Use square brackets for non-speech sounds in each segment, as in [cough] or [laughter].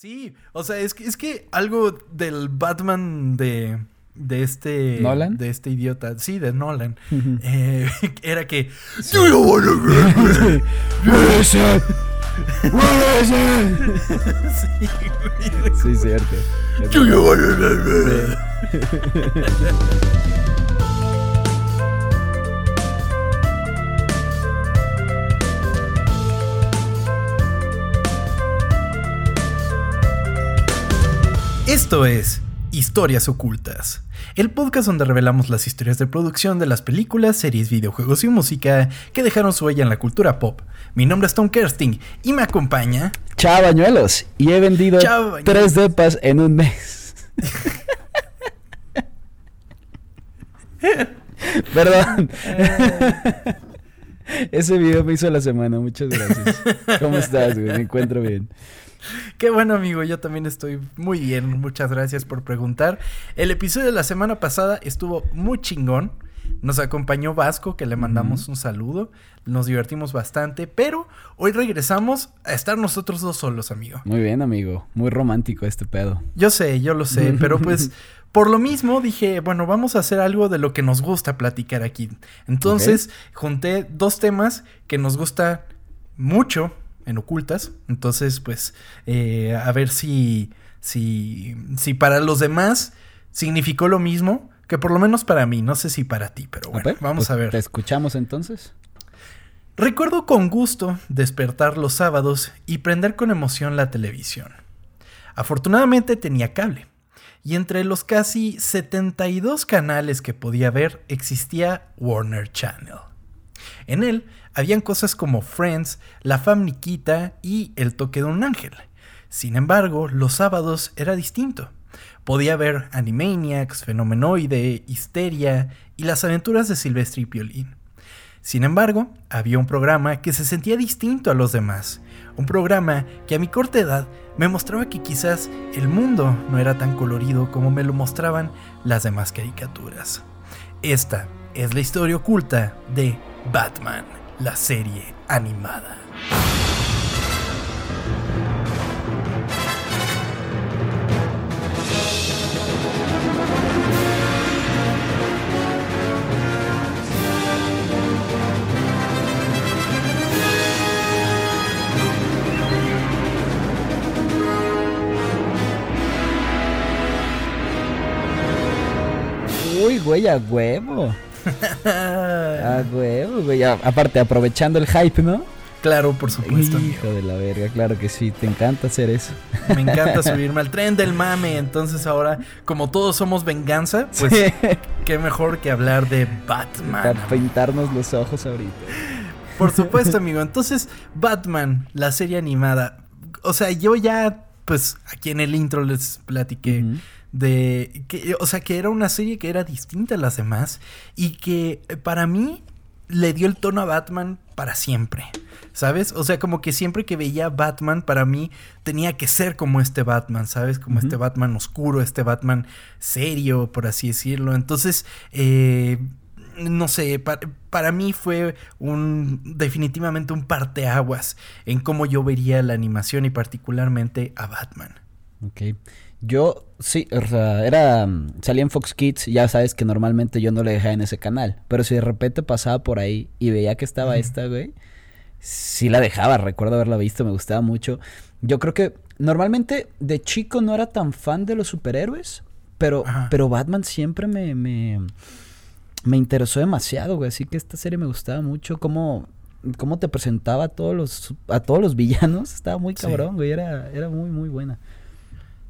Sí, o sea, es que, es que algo del Batman de, de este... ¿Nolan? De este idiota, sí, de Nolan, eh, [laughs] era que... Sí, güey. Sí, cierto. [laughs] Esto es Historias Ocultas, el podcast donde revelamos las historias de producción de las películas, series, videojuegos y música que dejaron su huella en la cultura pop. Mi nombre es Tom Kersting y me acompaña... Chao, bañuelos. Y he vendido Chao, tres depas en un mes. [laughs] Perdón. [laughs] Ese video me hizo la semana, muchas gracias. ¿Cómo estás, güey? Me encuentro bien. Qué bueno amigo, yo también estoy muy bien, muchas gracias por preguntar. El episodio de la semana pasada estuvo muy chingón. Nos acompañó Vasco, que le mandamos un saludo. Nos divertimos bastante, pero hoy regresamos a estar nosotros dos solos, amigo. Muy bien, amigo. Muy romántico este pedo. Yo sé, yo lo sé, pero pues [laughs] por lo mismo dije, bueno, vamos a hacer algo de lo que nos gusta platicar aquí. Entonces junté dos temas que nos gusta mucho en ocultas. Entonces, pues, eh, a ver si, si, si para los demás significó lo mismo que por lo menos para mí. No sé si para ti, pero bueno, vamos pues, a ver. ¿Te escuchamos entonces? Recuerdo con gusto despertar los sábados y prender con emoción la televisión. Afortunadamente tenía cable, y entre los casi 72 canales que podía ver existía Warner Channel. En él habían cosas como Friends, La Famniquita y El Toque de un Ángel. Sin embargo, los sábados era distinto. Podía ver Animaniacs, Fenomenoide, Histeria y las aventuras de Silvestre y Piolín. Sin embargo, había un programa que se sentía distinto a los demás. Un programa que a mi corta edad me mostraba que quizás el mundo no era tan colorido como me lo mostraban las demás caricaturas. Esta es la historia oculta de Batman, la serie animada. Uy, güey, a huevo. A [laughs] huevo, güey. A- aparte, aprovechando el hype, ¿no? Claro, por supuesto. amigo. Hijo de la verga, claro que sí. Te encanta hacer eso. Me encanta [laughs] subirme al tren del mame. Entonces ahora, como todos somos venganza, pues Sí. qué mejor que hablar de Batman. Para pintarnos los ojos ahorita. Por supuesto, [laughs] amigo. Entonces, Batman, la serie animada. O sea, yo ya, pues, aquí en el intro les platiqué. De que, o sea, que era una serie que era distinta a las demás y que eh, para mí le dio el tono a Batman para siempre. ¿Sabes? O sea, como que siempre que veía Batman, para mí tenía que ser como este Batman, ¿sabes? Como este Batman oscuro, este Batman serio, por así decirlo. Entonces, eh, no sé, pa- para mí fue un definitivamente un parteaguas en cómo yo vería la animación y particularmente a Batman. Ok. Yo, sí, o sea, era. mm, Salía en Fox Kids, ya sabes que normalmente yo no le dejaba en ese canal. Pero si de repente pasaba por ahí y veía que estaba esta, güey, sí la dejaba. Recuerdo haberla visto, me gustaba mucho. Yo creo que normalmente de chico no era tan fan de los superhéroes, pero, Ajá. pero Batman siempre me, me, me interesó demasiado, güey. Así que esta serie me gustaba mucho. Cómo, cómo te presentaba a todos los, a todos los villanos. [laughs] Estaba muy Sí. cabrón, güey. Era, era muy, muy buena.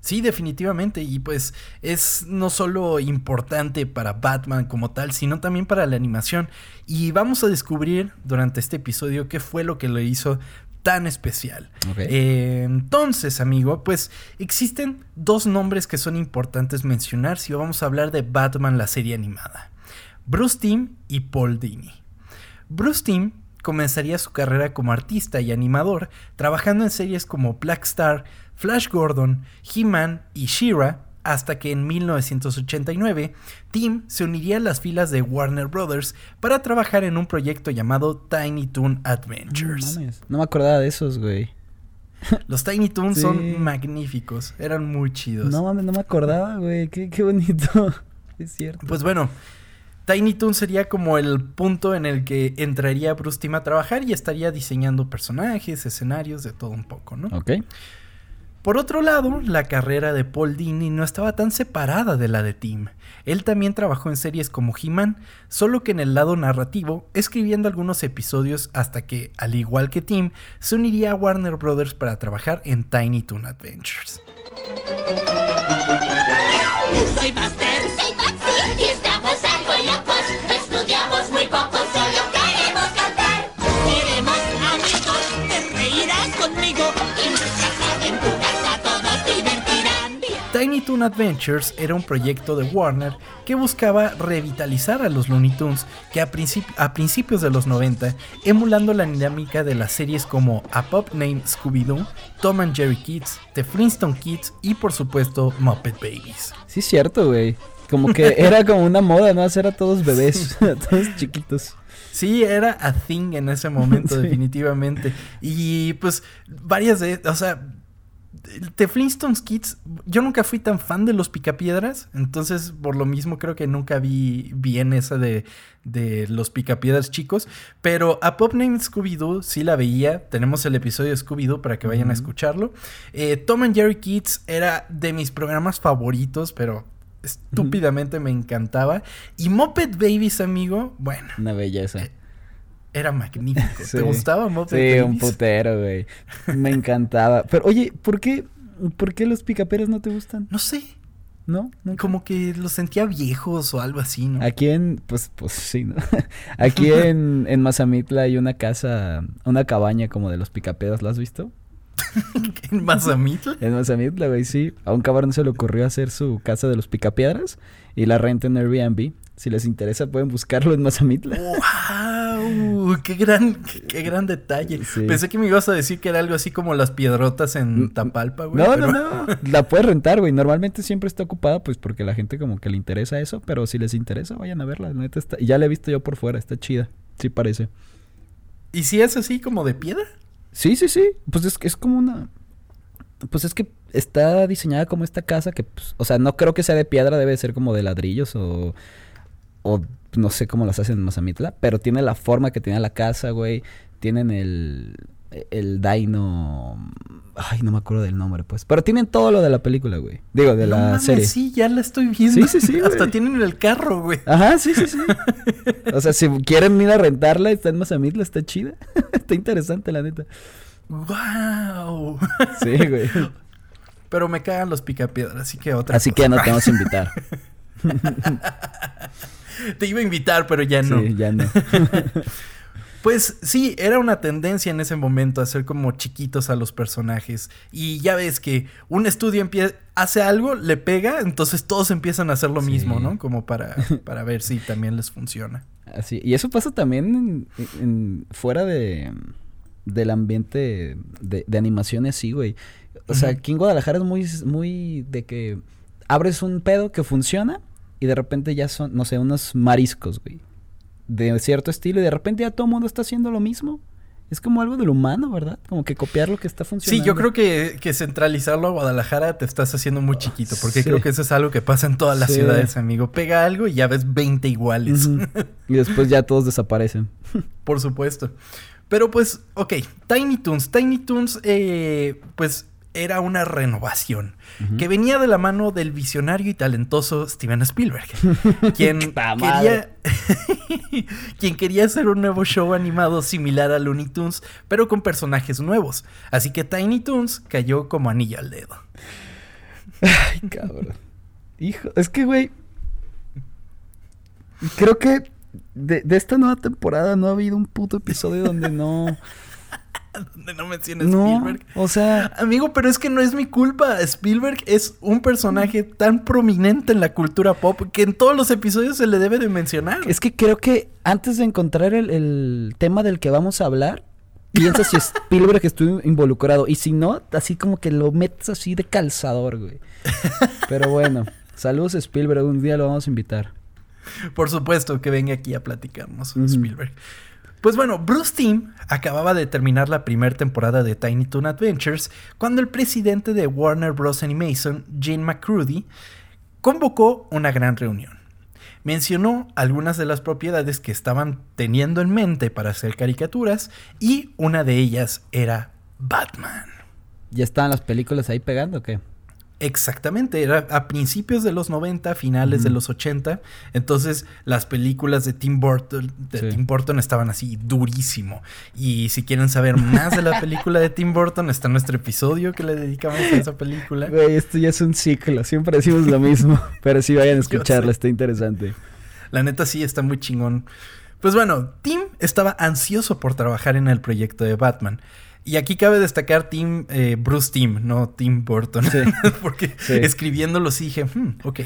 Sí, definitivamente. Y pues es no solo importante para Batman como tal, sino también para la animación. Y vamos a descubrir durante este episodio qué fue lo que lo hizo tan especial. Eh, entonces, amigo, pues existen dos nombres que son importantes mencionar si vamos a hablar de Batman, la serie animada. Bruce Timm y Paul Dini. Bruce Timm comenzaría su carrera como artista y animador, trabajando en series como Black Star, Flash Gordon, He-Man y She-Ra, hasta que en 1989 Tim se uniría a las filas de Warner Brothers para trabajar en un proyecto llamado Tiny Toon Adventures. No me acordaba de esos, güey. [laughs] Los Tiny Toons Sí. son magníficos, eran muy chidos. No mames, no me acordaba, güey. Qué, qué bonito. [laughs] es cierto. Pues bueno, Tiny Toons sería como el punto en el que entraría Bruce Timm a trabajar y estaría diseñando personajes, escenarios, de todo un poco, ¿no? ok. Por otro lado, la carrera de Paul Dini no estaba tan separada de la de Tim. Él también trabajó en series como He-Man, solo que en el lado narrativo, escribiendo algunos episodios hasta que, al igual que Tim, se uniría a Warner Brothers para trabajar en Tiny Toon Adventures. Soy Buster. Toon Adventures era un proyecto de Warner que buscaba revitalizar a los Looney Tunes que a, princip- a principios de los 90, emulando la dinámica de las series como A Pop Named Scooby-Doo, Tom and Jerry Kids, The Flintstone Kids y por supuesto Muppet Babies. Sí, es cierto, güey. Como que [laughs] era como una moda, ¿no? Hacer a todos bebés, [laughs] a todos chiquitos. Sí, era a thing en ese momento, [laughs] Sí. definitivamente. Y pues varias de, o sea, The Flintstones Kids, yo nunca fui tan fan de los Picapiedras, entonces por lo mismo creo que nunca vi bien esa de, de los Picapiedras chicos, pero a Pop Named Scooby-Doo sí la veía, tenemos el episodio de Scooby-Doo para que vayan a escucharlo. Eh, Tom and Jerry Kids era de mis programas favoritos, pero estúpidamente me encantaba. Y Muppet Babies, amigo, bueno. Una belleza. Era magnífico. Sí. ¿Te gustaba Muppet Sí, un putero, güey. Me encantaba. Pero, oye, ¿por qué, ¿por qué los picaperas no te gustan? No sé. ¿No? ¿Nunca? Como que los sentía viejos o algo así, ¿no? Aquí en, pues, pues sí, ¿no? [laughs] Aquí en, en Mazamitla hay una casa, una cabaña como de los picaperas, ¿la has visto? [laughs] En Mazamitla. En Mazamitla, güey, sí. A un cabrón se le ocurrió hacer su casa de los picapiedras y la renta en Airbnb. Si les interesa pueden buscarlo en Mazamitla. ¡Wow! ¡Qué gran, qué, qué gran detalle! Sí. Pensé que me ibas a decir que era algo así como las piedrotas en Mm, Tapalpa, güey. No, pero- no, no. [laughs] La puedes rentar, güey. Normalmente siempre está ocupada, pues porque la gente como que le interesa eso. Pero si les interesa, vayan a verla. la Neta está... Ya la he visto yo por fuera, está chida. Sí parece. ¿Y si es así como de piedra? Sí, sí, sí. Pues es, es como una. Pues es que está diseñada como esta casa que, pues, o sea, no creo que sea de piedra, debe ser como de ladrillos o. O no sé cómo las hacen en Mazamitla, pero tiene la forma que tiene la casa, güey. Tienen el. El Dino. Ay, no me acuerdo del nombre, pues. Pero tienen todo lo de la película, güey. Digo, de No la mames, serie. Sí, ya la estoy viendo. Sí, sí, sí, [laughs] Hasta tienen el carro, güey. Ajá, sí, sí, sí. o sea, si quieren ir a rentarla, está en Mazamitla, está chida. [laughs] está interesante, la neta. ¡Wow! Sí, güey. Pero me cagan los picapiedras, así que otra Así que ya no te vamos a invitar. [laughs] Te iba a invitar, pero ya no. Sí, ya no. [laughs] Pues sí, era una tendencia en ese momento hacer como chiquitos a los personajes. Y ya ves que un estudio hace algo, le pega, entonces todos empiezan a hacer lo Sí. mismo, ¿no? Como para, para ver si también les funciona. Así. Y eso pasa también en- en- fuera de del ambiente de, de animación así, güey. O sea, aquí en Guadalajara es muy, muy de que abres un pedo que funciona y de repente ya son, no sé, unos mariscos, güey. De cierto estilo y de repente ya todo el mundo está haciendo lo mismo. Es como algo del humano, ¿verdad? Como que copiar lo que está funcionando. Sí, yo creo que, que centralizarlo a Guadalajara te estás haciendo muy chiquito, porque Sí. creo que eso es algo que pasa en todas las Sí. ciudades, amigo. Pega algo y ya ves 20 iguales. Y después ya todos desaparecen. Por supuesto. Pero pues, ok, Tiny Toons. Tiny Toons, eh, pues era una renovación que venía de la mano del visionario y talentoso Steven Spielberg, [laughs] quien ¡Ta quería, [laughs] quien quería hacer un nuevo show animado similar a Looney Tunes, pero con personajes nuevos. Así que Tiny Toons cayó como anillo al dedo. Ay, cabrón. Hijo, es que, güey. Creo que de, de esta nueva temporada no ha habido un puto episodio donde no. [laughs] Donde no menciones no. Spielberg. O sea, Amigo, pero es que no es mi culpa. Spielberg es un personaje tan prominente en la cultura pop que en todos los episodios se le debe de mencionar. es que creo que antes de encontrar el, el tema del que vamos a hablar, piensa si Spielberg estuvo involucrado. Y si no, así como que lo metes así de calzador, güey. Pero bueno, saludos Spielberg. Un día lo vamos a invitar. Por supuesto que venga aquí a platicarnos Ujú. Spielberg. Pues bueno, Bruce Timm acababa de terminar la primera temporada de Tiny Toon Adventures cuando el presidente de Warner Bros. Animation, Gene McCrudy, convocó una gran reunión. Mencionó algunas de las propiedades que estaban teniendo en mente para hacer caricaturas y una de ellas era Batman. ¿Ya estaban las películas ahí pegando o qué? Exactamente, era a principios de los 90, finales de los 80. Entonces, las películas de Tim Burton, de Sí. Tim Burton estaban así durísimo. Y si quieren saber más de la película de Tim Burton, está nuestro episodio que le dedicamos a esa película. Güey, esto ya es un ciclo. Siempre decimos lo mismo. [laughs] Pero sí vayan a escucharlo, sé. está interesante. La neta sí está muy chingón. Pues bueno, Tim estaba ansioso por trabajar en el proyecto de Batman. Y aquí cabe destacar Tim, eh, Bruce Tim, no Tim Burton. Sí. [laughs] Porque Sí. escribiéndolo sí dije, "Hmm, ok.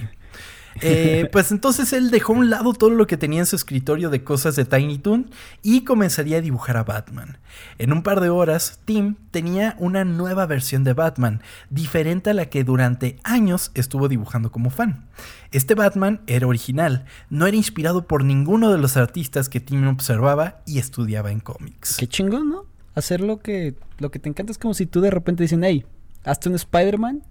Eh, [laughs] pues entonces él dejó a un lado todo lo que tenía en su escritorio de cosas de Tiny Toon y comenzaría a dibujar a Batman. En un par de horas, Tim tenía una nueva versión de Batman, diferente a la que durante años estuvo dibujando como fan. Este Batman era original, no era inspirado por ninguno de los artistas que Tim observaba y estudiaba en cómics. Qué chingón, ¿no? Hacer lo que, lo que te encanta es como si tú de repente dicen, hey, hazte un Spider-Man,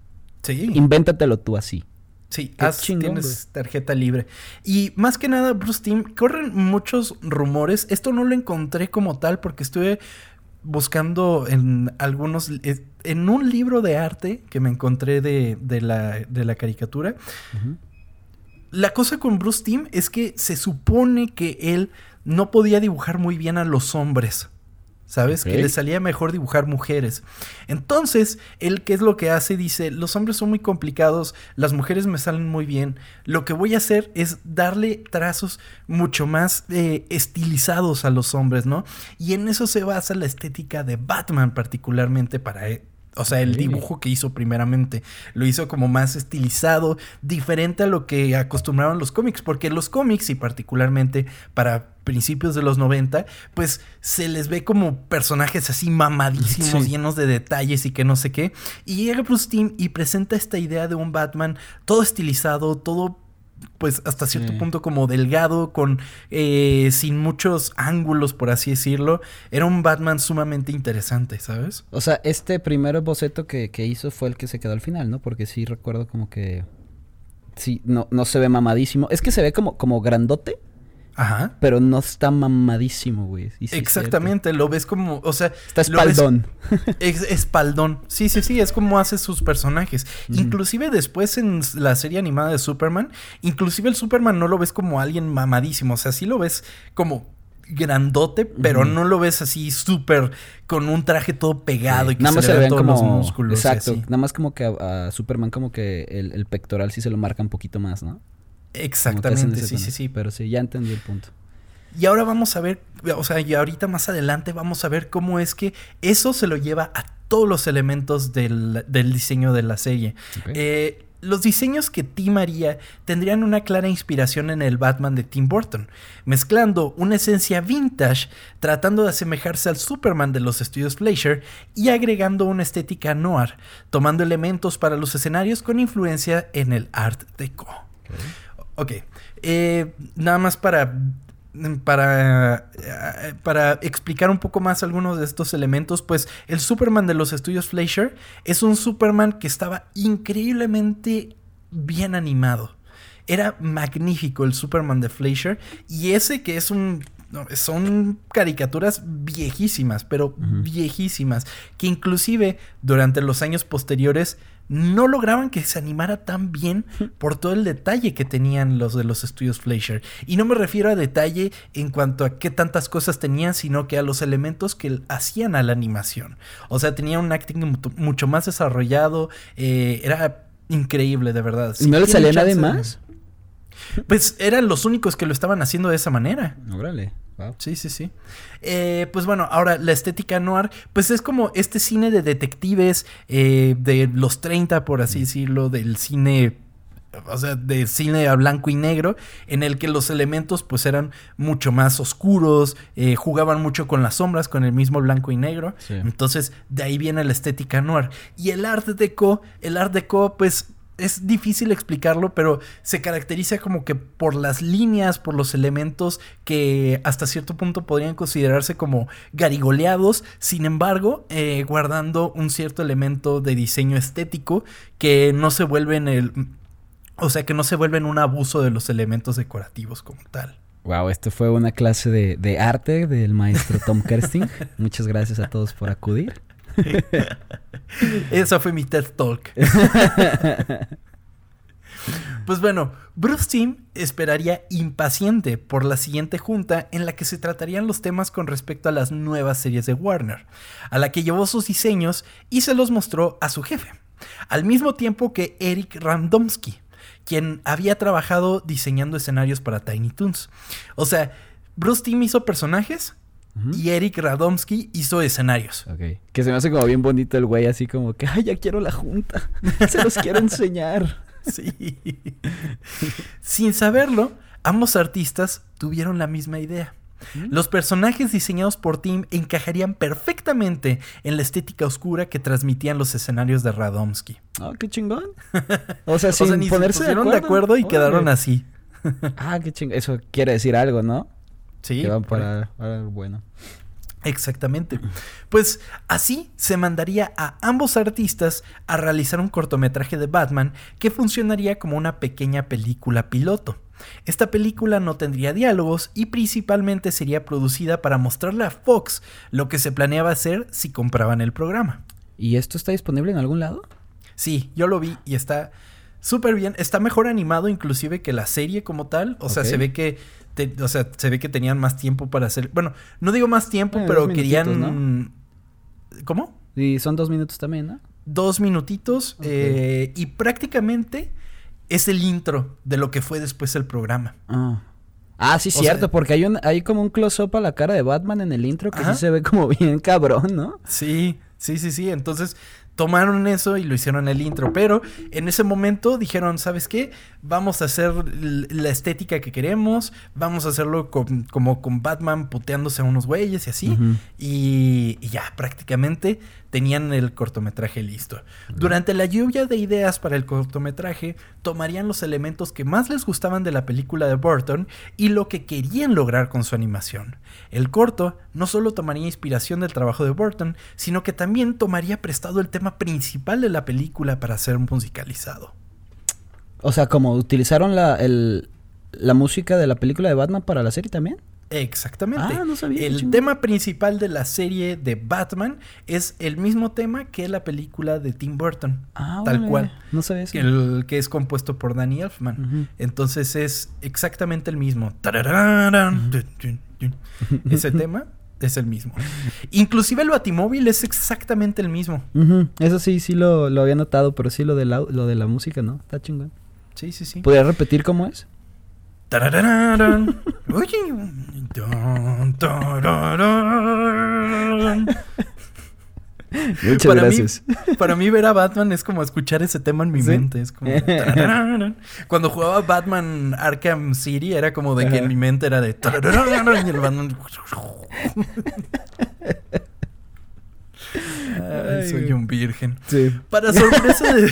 Sí. invéntatelo tú así. Sí, Qué haz- chingón, tienes tarjeta libre. Y más que nada, Bruce Timm, corren muchos rumores. Esto no lo encontré como tal porque estuve buscando en algunos. eh, En un libro de arte que me encontré de, de la, de la caricatura. La cosa con Bruce Timm es que se supone que él no podía dibujar muy bien a los hombres. ¿Sabes? Que le salía mejor dibujar mujeres. Entonces, él, ¿qué es lo que hace? Dice, los hombres son muy complicados, las mujeres me salen muy bien. Lo que voy a hacer es darle trazos mucho más eh, estilizados a los hombres, ¿no? Y en eso se basa la estética de Batman particularmente para... O sea, el dibujo que hizo primeramente. Lo hizo como más estilizado, diferente a lo que acostumbraban los cómics, porque los cómics, y particularmente para principios de los 90, pues se les ve como personajes así mamadísimos, Sí. llenos de detalles y que no sé qué. Y llega Bruce Timm y presenta esta idea de un Batman todo estilizado, todo pues hasta cierto Sí. punto como delgado, con eh, sin muchos ángulos, por así decirlo. Era un Batman sumamente interesante, ¿sabes? O sea, este primer boceto que, que hizo fue el que se quedó al final, ¿no? Porque sí recuerdo como que... Sí, no, no se ve mamadísimo. Es que se ve como, como grandote, Ajá. pero no está mamadísimo, güey. Sí Exactamente, lo ves como, o sea. Está ves- espaldón. [laughs] Es espaldón. Sí, sí, sí, es como hace sus personajes. Inclusive después en la serie animada de Superman, inclusive el Superman no lo ves como alguien mamadísimo, o sea, sí lo ves como grandote, pero no lo ves así súper con un traje todo pegado y que Nada se más le se le vean ven todos como... los músculos. Exacto. Nada más como que a, a Superman como que el, el pectoral sí se lo marca un poquito más, ¿no? Exactamente, sí, sí, sí. Pero sí, ya entendí el punto. Y ahora vamos a ver, o sea, y ahorita más adelante vamos a ver cómo es que eso se lo lleva a todos los elementos del, del diseño de la serie. Eh, los diseños que Tim haría tendrían una clara inspiración en el Batman de Tim Burton, mezclando una esencia vintage, tratando de asemejarse al Superman de los estudios Fleischer y agregando una estética noir, tomando elementos para los escenarios con influencia en el Art Deco. Ok, eh, nada más para, para, para explicar un poco más algunos de estos elementos, pues el Superman de los estudios Fleischer es un Superman que estaba increíblemente bien animado. Era magnífico el Superman de Fleischer y ese que es un... son caricaturas viejísimas, pero viejísimas, que inclusive durante los años posteriores no lograban que se animara tan bien por todo el detalle que tenían los de los estudios Fleischer. Y no me refiero a detalle en cuanto a qué tantas cosas tenían, sino que a los elementos que hacían a la animación. O sea, tenía un acting mu- mucho más desarrollado, eh, era increíble, de verdad. ¿Y no le salía chance- más? Pues eran los únicos que lo estaban haciendo de esa manera. Órale. Wow. Sí, sí, sí. Eh, pues bueno, ahora la estética noir, pues es como este cine de detectives eh, de los 30, por así decirlo, del cine, o sea, de cine a blanco y negro, en el que los elementos pues eran mucho más oscuros, eh, jugaban mucho con las sombras, con el mismo blanco y negro. Sí. Entonces, de ahí viene la estética noir. Y el art deco, el art deco, pues es difícil explicarlo, pero se caracteriza como que por las líneas, por los elementos que hasta cierto punto podrían considerarse como garigoleados, sin embargo, eh, guardando un cierto elemento de diseño estético que no se vuelven el... O sea, que no se vuelven un abuso de los elementos decorativos como tal. Wow, esto fue una clase de, de arte del maestro Tom Kersting. [laughs] Muchas gracias a todos por acudir. [laughs] Esa fue mi TED Talk. [laughs] Pues bueno, Bruce Timm esperaría impaciente por la siguiente junta en la que se tratarían los temas con respecto a las nuevas series de Warner, a la que llevó sus diseños y se los mostró a su jefe, al mismo tiempo que Eric Randomsky, quien había trabajado diseñando escenarios para Tiny Toons. O sea, Bruce Timm hizo personajes y Eric Radomski hizo escenarios. Ok. Que se me hace como bien bonito el güey, así como que, ay, ya quiero la junta. [laughs] Se los quiero enseñar. Sí. Sin saberlo, ambos artistas tuvieron la misma idea. Los personajes diseñados por Tim encajarían perfectamente en la estética oscura que transmitían los escenarios de Radomski. Ah, qué chingón. O sea, [laughs] O sin sea, ni se ponerse pusieron de acuerdo y quedaron así. Ah, qué chingón. Eso quiere decir algo, ¿no? Sí. que van para, para bueno. Exactamente. Pues así se mandaría a ambos artistas a realizar un cortometraje de Batman que funcionaría como una pequeña película piloto. Esta película no tendría diálogos y principalmente sería producida para mostrarle a Fox lo que se planeaba hacer si compraban el programa. ¿Y esto está disponible en algún lado? Sí, yo lo vi y está súper bien. Está mejor animado inclusive que la serie como tal. O sea, se ve que te- o sea, se ve que tenían más tiempo para hacer. Bueno, no digo más tiempo, Eh, pero querían. ¿Cómo? Y son dos minutos también, ¿no? Dos minutitos. Eh, y prácticamente es el intro de lo que fue después el programa. Ah. Ah, sí, O cierto, sea- porque hay un hay como un close-up a la cara de Batman en el intro que sí se ve como [laughs] bien cabrón, ¿no? Sí, sí, sí, sí. Entonces tomaron eso y lo hicieron en el intro. Pero en ese momento dijeron, ¿sabes qué? Vamos a hacer la estética que queremos. Vamos a hacerlo con- como con Batman puteándose a unos güeyes y así. Y, y ya prácticamente tenían el cortometraje listo. Durante la lluvia de ideas para el cortometraje, tomarían los elementos que más les gustaban de la película de Burton y lo que querían lograr con su animación. El corto no solo tomaría inspiración del trabajo de Burton, sino que también tomaría prestado el tema principal de la película para ser musicalizado. O sea, como utilizaron la, el, la música de la película de Batman para la serie también. Exactamente. Ah, no sabía, El tema principal de la serie de Batman es el mismo tema que la película de Tim Burton. Ah, tal cual. No sabía eso. El que es compuesto por Danny Elfman. Entonces es exactamente el mismo. Ese tema es el mismo. Inclusive el Batimóvil es exactamente el mismo. Eso sí, sí lo, lo había notado, pero sí lo de la, lo de la música, ¿no? Está chingón. Sí, sí, sí. ¿Podrías repetir cómo es? Muchas Para mí- gracias. Para mí ver a Batman es como escuchar ese tema en mi ¿Sí? mente. Es como... Cuando jugaba Batman Arkham City era como de que en mi mente era de... Y el Batman... Ay, soy un virgen. Sí. Para sorpresa de...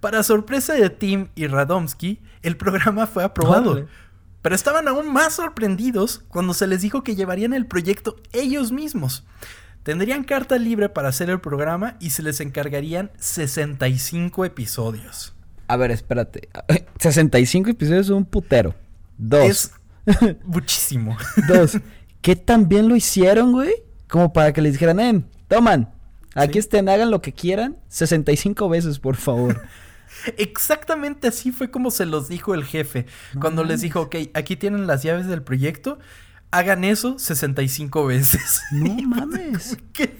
Para sorpresa de Tim y Radomski, el programa fue aprobado. Órale. Pero estaban aún más sorprendidos cuando se les dijo que llevarían el proyecto ellos mismos. Tendrían carta libre para hacer el programa y se les encargarían 65 episodios. A ver, espérate. [laughs] 65 episodios es un putero. Dos. Es [laughs] muchísimo. Dos. [laughs] ¿Qué tan bien lo hicieron, güey? Como para que les dijeran, eh, toman. Aquí Sí. estén, hagan lo que quieran. 65 veces, por favor. Exactamente así fue como se los dijo el jefe. No cuando les dijo, ok, aquí tienen las llaves del proyecto, hagan eso 65 veces. [laughs] No mames. ¿Qué?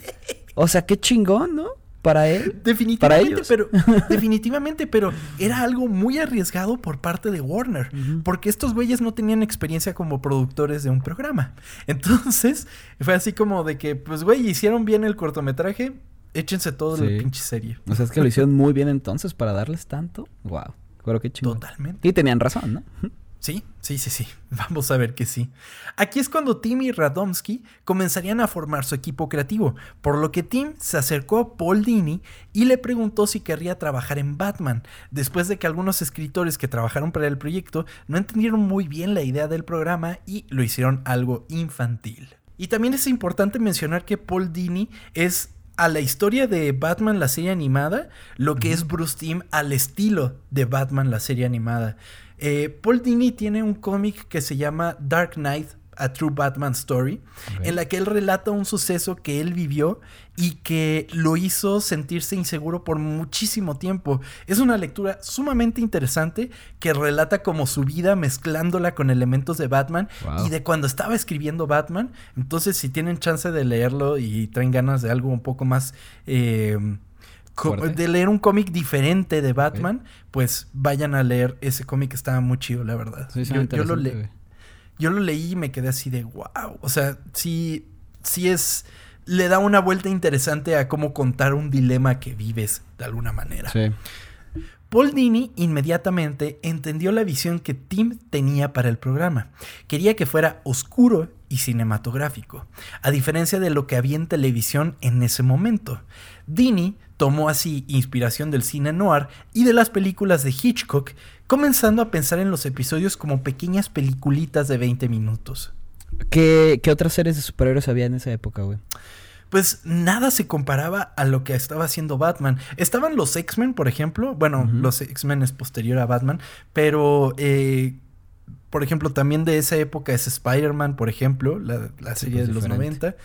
O sea, qué chingón, ¿no? Para él. Definitivamente, ellos. pero [laughs] definitivamente, pero era algo muy arriesgado por parte de Warner, porque estos güeyes no tenían experiencia como productores de un programa. Entonces, fue así como de que, pues güey, hicieron bien el cortometraje, échense todo Sí. la pinche serie. O sea, es que lo hicieron muy bien entonces para darles tanto. Wow. Pero qué chingón. Totalmente. Y tenían razón, ¿no? Sí, sí, sí, sí. [laughs] Vamos a ver que sí. Aquí es cuando Tim y Radomski comenzarían a formar su equipo creativo, por lo que Tim se acercó a Paul Dini y le preguntó si querría trabajar en Batman, después de que algunos escritores que trabajaron para el proyecto no entendieron muy bien la idea del programa y lo hicieron algo infantil. Y también es importante mencionar que Paul Dini es a la historia de Batman la serie animada, lo que es Bruce Timm al estilo de Batman la serie animada. Eh, Paul Dini tiene un cómic que se llama Dark Knight, A True Batman Story, en la que él relata un suceso que él vivió y que lo hizo sentirse inseguro por muchísimo tiempo. Es una lectura sumamente interesante que relata como su vida mezclándola con elementos de Batman Wow. y de cuando estaba escribiendo Batman. Entonces, si tienen chance de leerlo y traen ganas de algo un poco más... eh, de leer un cómic diferente de Batman, pues vayan a leer ese cómic, estaba muy chido, la verdad. Sí, yo, lo. Yo lo leí y me quedé así de wow. O sea, sí, sí es. Le da una vuelta interesante a cómo contar un dilema que vives de alguna manera. Sí. Paul Dini inmediatamente entendió la visión que Tim tenía para el programa. Quería que fuera oscuro y cinematográfico, a diferencia de lo que había en televisión en ese momento. Dini tomó así inspiración del cine noir y de las películas de Hitchcock, comenzando a pensar en los episodios como pequeñas peliculitas de 20 minutos. ¿Qué, qué otras series de superhéroes había en esa época, güey? Pues nada se comparaba a lo que estaba haciendo Batman. Estaban los X-Men, por ejemplo. Bueno, los X-Men es posterior a Batman. Pero, eh, por ejemplo, también de esa época es Spider-Man, por ejemplo, la, la Sí, serie pues, de los diferente. 90.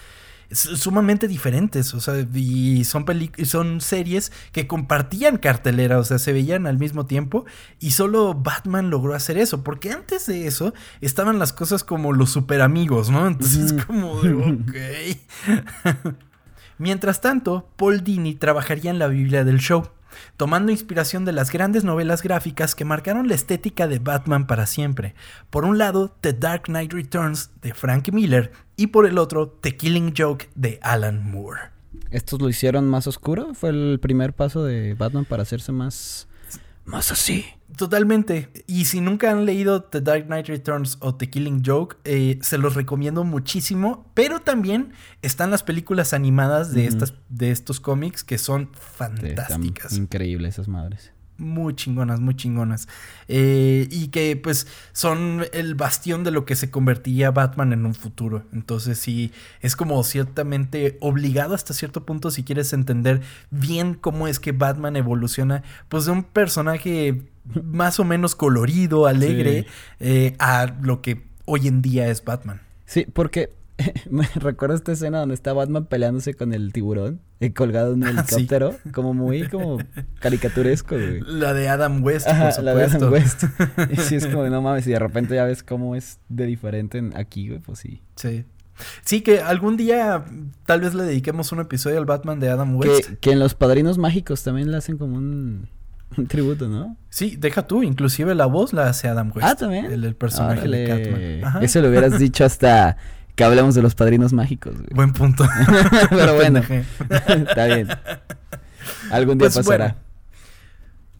Sumamente diferentes, o sea, y son, peli- son series que compartían cartelera, o sea, se veían al mismo tiempo y solo Batman logró hacer eso, porque antes de eso estaban las cosas como los super amigos, ¿no? Entonces, como de, [laughs] ok. [laughs] Mientras tanto, Paul Dini trabajaría en la Biblia del show, tomando inspiración de las grandes novelas gráficas que marcaron la estética de Batman para siempre. Por un lado, The Dark Knight Returns de Frank Miller y por el otro, The Killing Joke de Alan Moore. ¿Estos lo hicieron más oscuro? ¿Fue el primer paso de Batman para hacerse más... Más así? Totalmente. Y si nunca han leído The Dark Knight Returns o The Killing Joke, eh, se los recomiendo muchísimo. Pero también están las películas animadas de, estas, de estos cómics que son Sí, están fantásticas. increíbles esas madres. Muy chingonas, muy chingonas. Eh, y que pues son el bastión de lo que se convertiría Batman en un futuro. Entonces sí, es como ciertamente obligado hasta cierto punto si quieres entender bien cómo es que Batman evoluciona, pues de un personaje más o menos colorido, alegre, Sí. eh, a lo que hoy en día es Batman. Sí, porque [laughs] me recuerdo esta escena donde está Batman peleándose con el tiburón eh, colgado en un [laughs] Ah, sí. helicóptero, como muy como caricaturesco, güey. La de Adam West, Ajá, por la de. Adam West. [laughs] Y sí es como, no mames, y de repente ya ves cómo es de diferente en- aquí, güey, pues sí. Sí. Sí, que algún día tal vez le dediquemos un episodio al Batman de Adam West. Que, que en Los Padrinos Mágicos también le hacen como un, un tributo, ¿no? Sí, deja tú, inclusive la voz la hace Adam West. ah, también. El, el personaje de. Catman. Ajá. Eso lo hubieras dicho hasta que hablemos de Los Padrinos Mágicos, güey. Buen punto. [laughs] Pero bueno, está bien. Algún día Pues pasará. bueno,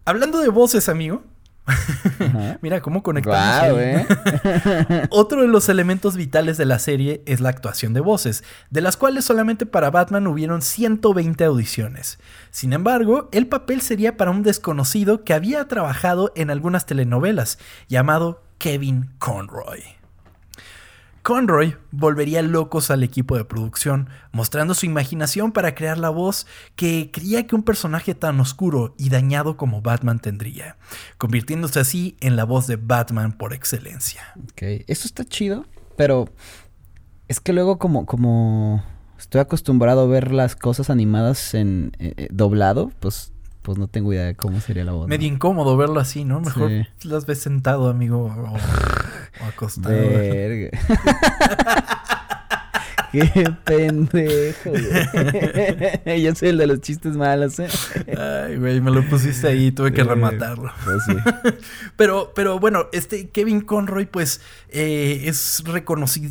hablando de voces, amigo. [laughs] Mira cómo conectamos. Ahí. eh. [laughs] Otro de los elementos vitales de la serie es la actuación de voces, de las cuales solamente para Batman hubieron 120 audiciones. Sin embargo, el papel sería para un desconocido que había trabajado en algunas telenovelas, llamado Kevin Conroy. Conroy volvería locos al equipo de producción, mostrando su imaginación para crear la voz que creía que un personaje tan oscuro y dañado como Batman tendría, convirtiéndose así en la voz de Batman por excelencia. Ok, eso está chido, pero es que luego como, como estoy acostumbrado a ver las cosas animadas en eh, eh, doblado, pues, pues no tengo idea de cómo sería la voz. ¿no? Medio incómodo verlo así, ¿no? Mejor Sí. las ves sentado, amigo, o, o acostado. Verga. [laughs] Qué pendejo, güey. [laughs] Yo soy el de los chistes malos, ¿eh? Ay, güey, me lo pusiste ahí, tuve que Sí. rematarlo. Pues. [laughs] Pero, pero bueno, este Kevin Conroy, pues, eh, es reconocido.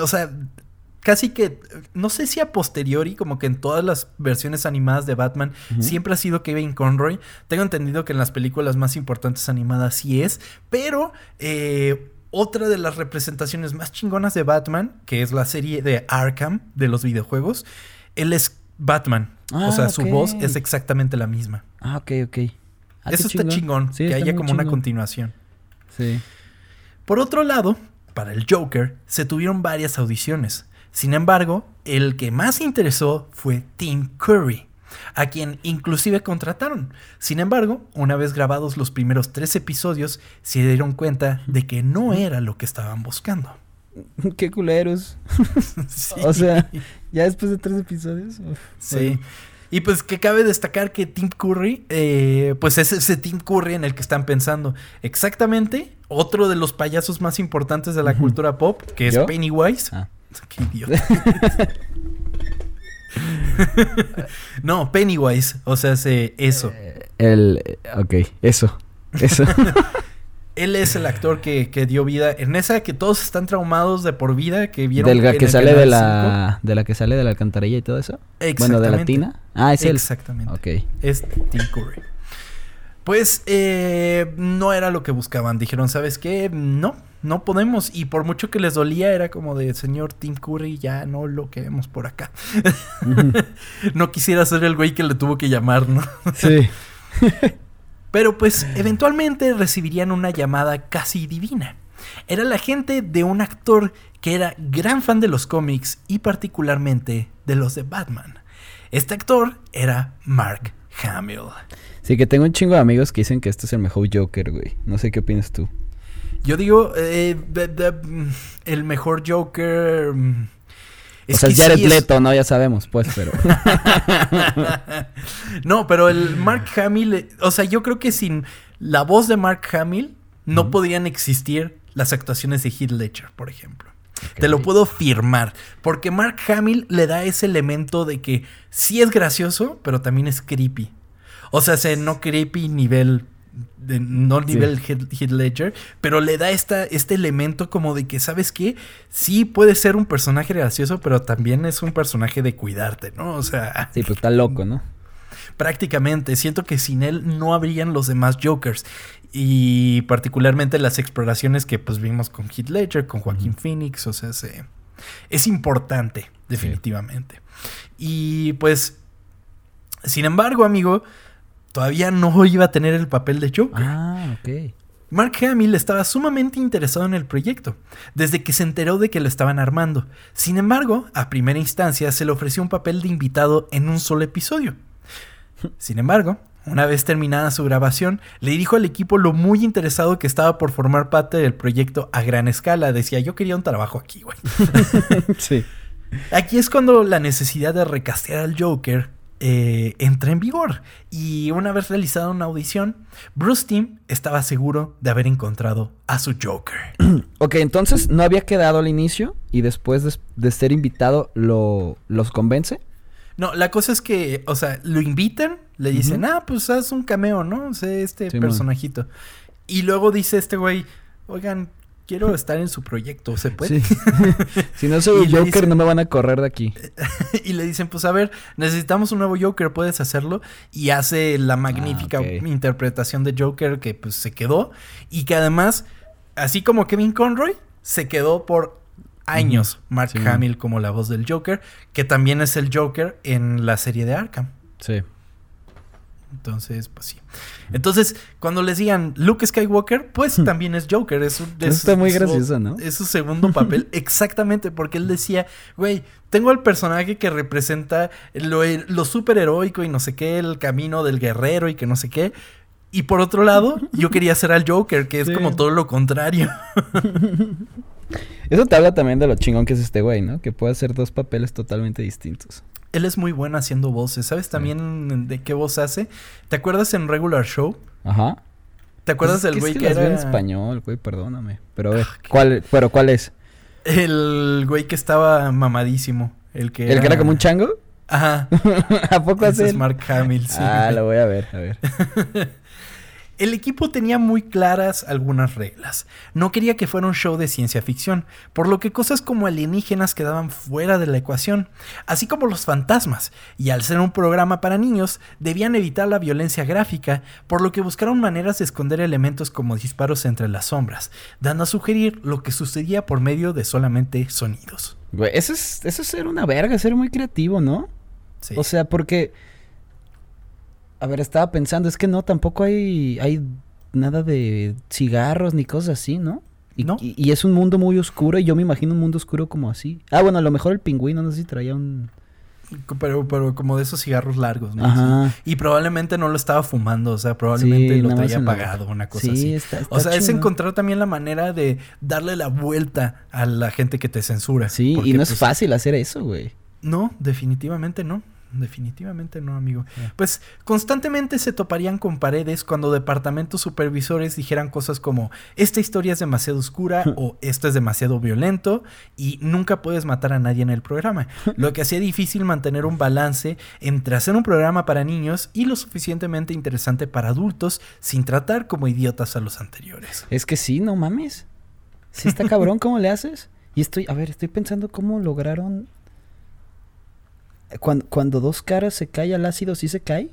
O sea, casi que, no sé si a posteriori, como que en todas las versiones animadas de Batman, siempre ha sido Kevin Conroy. Tengo entendido que en las películas más importantes animadas sí es, pero eh, otra de las representaciones más chingonas de Batman, que es la serie de Arkham de los videojuegos, él es Batman. Ah, o sea, su ok. voz es exactamente la misma. Ah, ok, ok. Ah, Eso está chingón, Sí, que está haya como una continuación. Sí. Por otro lado, para el Joker se tuvieron varias audiciones. Sin embargo, el que más interesó fue Tim Curry, a quien inclusive contrataron. Sin embargo, una vez grabados los primeros tres episodios, se dieron cuenta de que no era lo que estaban buscando. [laughs] Qué culeros. [laughs] Sí. O sea, ya después de tres episodios. uf, Sí. bueno. Y pues que cabe destacar que Tim Curry, eh, pues es ese Tim Curry en el que están pensando. Exactamente, otro de los payasos más importantes de la cultura pop, que es ¿Yo? Pennywise. Ah. [laughs] Qué idiota. [laughs] no, Pennywise, o sea, se- eso. Eh, El. Ok, eso. Eso. [laughs] Él es el actor que, que dio vida en esa que todos están traumados de por vida, que vieron Del que sale de la. De la que sale de la alcantarilla y todo eso. 5. Bueno, de la tina. Ah, es él. Exactamente. Ok. Es Tim Curry. Pues eh, no era lo que buscaban. Dijeron, ¿sabes qué? No, no podemos. Y por mucho que les dolía, era como de, señor Tim Curry, ya no lo queremos por acá. [laughs] No quisiera ser el güey que le tuvo que llamar, ¿no? Sí. [laughs] Pero pues eventualmente recibirían una llamada casi divina. Era la gente de un actor que era gran fan de los cómics y particularmente de los de Batman. Este actor era Mark Hamill. Sí, que tengo un chingo de amigos que dicen que este es el mejor Joker, güey. No sé qué opinas tú. Yo digo, eh, de- de- mm, el mejor Joker... mm, o sea, Jared sí es- Leto, ¿no? Ya sabemos, pues, pero. [laughs] no, pero el Mark Hamill, o sea, yo creo que sin la voz de Mark Hamill no Ujú. podrían existir las actuaciones de Heath Ledger, por ejemplo. Te lo puedo firmar, porque Mark Hamill le da ese elemento de que sí es gracioso, pero también es creepy. O sea, se no creepy nivel de- no Sí. nivel Heath Ledger, pero le da esta, este elemento como de que, ¿sabes qué? Sí puede ser un personaje gracioso, pero también es un personaje de cuidarte, ¿no? O sea, Sí, pues está loco, ¿no? prácticamente. Siento que sin él no habrían los demás Jokers. Y particularmente las exploraciones que pues vimos con Heath Ledger, con Joaquín Phoenix. O sea, se- es importante, definitivamente. Y pues, sin embargo, amigo, todavía no iba a tener el papel de Joker. Ah, ok. Mark Hamill estaba sumamente interesado en el proyecto, desde que se enteró de que lo estaban armando. Sin embargo, a primera instancia se le ofreció un papel de invitado en un solo episodio. Sin embargo, una vez terminada su grabación, le dijo al equipo lo muy interesado que estaba por formar parte del proyecto a gran escala. Decía, yo quería un trabajo aquí, güey. [laughs] sí. Aquí es cuando la necesidad de recastear al Joker eh, entra en vigor. Y una vez realizada una audición, Bruce Timm estaba seguro de haber encontrado a su Joker. [clears throat] Ok, entonces no había quedado al inicio y después de, de ser invitado lo, los convence. No, la cosa es que, o sea, lo invitan, le dicen, ah, pues haz un cameo, ¿no? Sé este Simón. personajito. Y luego dice este güey, oigan, quiero estar en su proyecto, ¿se puede? Sí. [laughs] si no soy Joker, dicen- no me van a correr de aquí. [laughs] y le dicen, pues a ver, necesitamos un nuevo Joker, ¿puedes hacerlo? Y hace la magnífica Ah, ok. interpretación de Joker que pues se quedó. Y que además, así como Kevin Conroy, se quedó por años Mark Sí. Hamill como la voz del Joker, que también es el Joker en la serie de Arkham. Sí. Entonces, pues sí. Entonces, cuando les digan Luke Skywalker, pues también es Joker. Es, un- Eso es- está muy gracioso, ¿no? Es su segundo papel. [laughs] Exactamente, porque él decía, güey, tengo el personaje que representa lo, lo superheroico y no sé qué, el camino del guerrero y que no sé qué. Y por otro lado, yo quería ser al Joker, que es Sí. como todo lo contrario. [laughs] Eso te habla también de lo chingón que es este güey, ¿no? Que puede hacer dos papeles totalmente distintos. Él es muy bueno haciendo voces. ¿Sabes también de qué voz hace? ¿Te acuerdas en Regular Show? Ajá. ¿Te acuerdas del que güey es que, veo era en español, güey, perdóname. Pero a ver, Ah, ¿cuál, pero ¿cuál es? El güey que estaba mamadísimo. El que, ¿El que era como un chango? Ajá. [laughs] ¿A poco hace es? Mark Hamill, sí. ah, lo voy a ver, a ver. [laughs] El equipo tenía muy claras algunas reglas. No quería que fuera un show de ciencia ficción, por lo que cosas como alienígenas quedaban fuera de la ecuación, así como los fantasmas, y al ser un programa para niños, debían evitar la violencia gráfica, por lo que buscaron maneras de esconder elementos como disparos entre las sombras, dando a sugerir lo que sucedía por medio de solamente sonidos. Güey, eso es, eso es ser una verga, ser muy creativo, ¿no? Sí. O sea, porque. A ver, estaba pensando, es que no, tampoco hay, hay nada de cigarros ni cosas así, ¿no? Y, No. y- y es un mundo muy oscuro y yo me imagino un mundo oscuro como así. Ah, bueno, a lo mejor el pingüino, no sé si traía un... pero, pero como de esos cigarros largos, ¿no? Ajá. Y probablemente no lo estaba fumando, o sea, probablemente Sí, lo traía la- apagado, una cosa Sí, así. está- está o sea, es encontrar también la manera de darle la vuelta a la gente que te censura. Sí, Porque, y no es pues, fácil hacer eso, güey. No, definitivamente no. Definitivamente no, amigo. Pues constantemente se toparían con paredes cuando departamentos supervisores dijeran cosas como esta historia es demasiado oscura [laughs] o esto es demasiado violento y nunca puedes matar a nadie en el programa. [laughs] Lo que hacía difícil mantener un balance entre hacer un programa para niños y lo suficientemente interesante para adultos sin tratar como idiotas a los anteriores. Es que sí, no mames. Sí está cabrón, [laughs] ¿cómo le haces? Y estoy, a ver, estoy pensando cómo lograron... Cuando, cuando dos caras se cae al ácido, ¿sí se cae?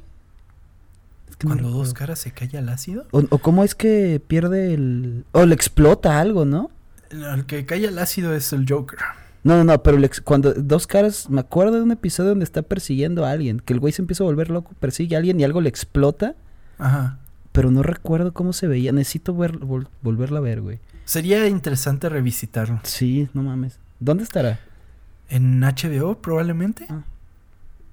Es que no Cuando dos caras se cae al ácido, O, o cómo es que pierde el... O le explota algo, ¿no? el que cae al ácido es el Joker. No, no, no, pero le cuando dos caras... Me acuerdo de un episodio donde está persiguiendo a alguien. Que el güey se empieza a volver loco, persigue a alguien y algo le explota. Ajá. Pero no recuerdo cómo se veía. Necesito ver, vol- volverla a ver, güey. Sería interesante revisitarlo. Sí, no mames. ¿Dónde estará? En HBO, probablemente. Ah.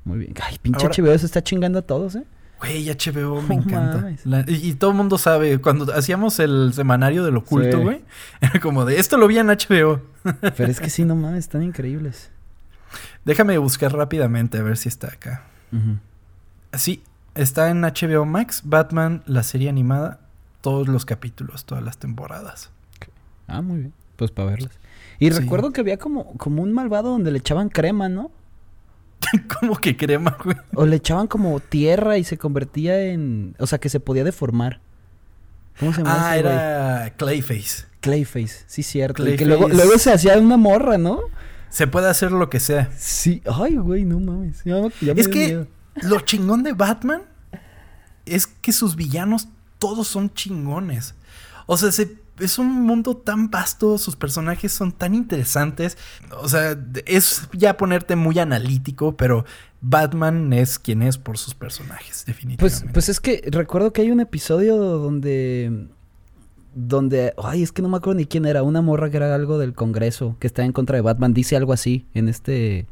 Muy bien. Ay, pinche Ahora- HBO se está chingando a todos, ¿eh? Güey, HBO [laughs] me encanta. La- y, y todo el mundo sabe, cuando hacíamos el semanario del oculto, Sí. güey, [laughs] era como de esto lo vi en HBO. [laughs] Pero es que sí, no mames, están increíbles. Déjame buscar rápidamente a ver si está acá. Sí, está en HBO Max, Batman, la serie animada, todos los capítulos, todas las temporadas. Ah, muy bien. Pues para verlas. Y Sí. recuerdo que había como, como un malvado donde le echaban crema, ¿no? [laughs] ¿Cómo que crema, güey? O le echaban como tierra y se convertía en... O sea, que se podía deformar. ¿Cómo se llama Ah, ese güey? era Clayface. Clayface, sí, cierto. Y que luego, luego se hacía una morra, ¿no? Se puede hacer lo que sea. Sí. Ay, güey, no mames. Ya, me- ya me Es que miedo. lo chingón de Batman es que sus villanos todos son chingones. O sea, se- es un mundo tan vasto, sus personajes son tan interesantes. O sea, es ya ponerte muy analítico, pero Batman es quien es por sus personajes, Pues, definitivamente. pues es que recuerdo que hay un episodio donde. Donde. Ay, es que no me acuerdo ni quién era. Una morra que era algo del Congreso. Que está en contra de Batman. Dice algo así en este.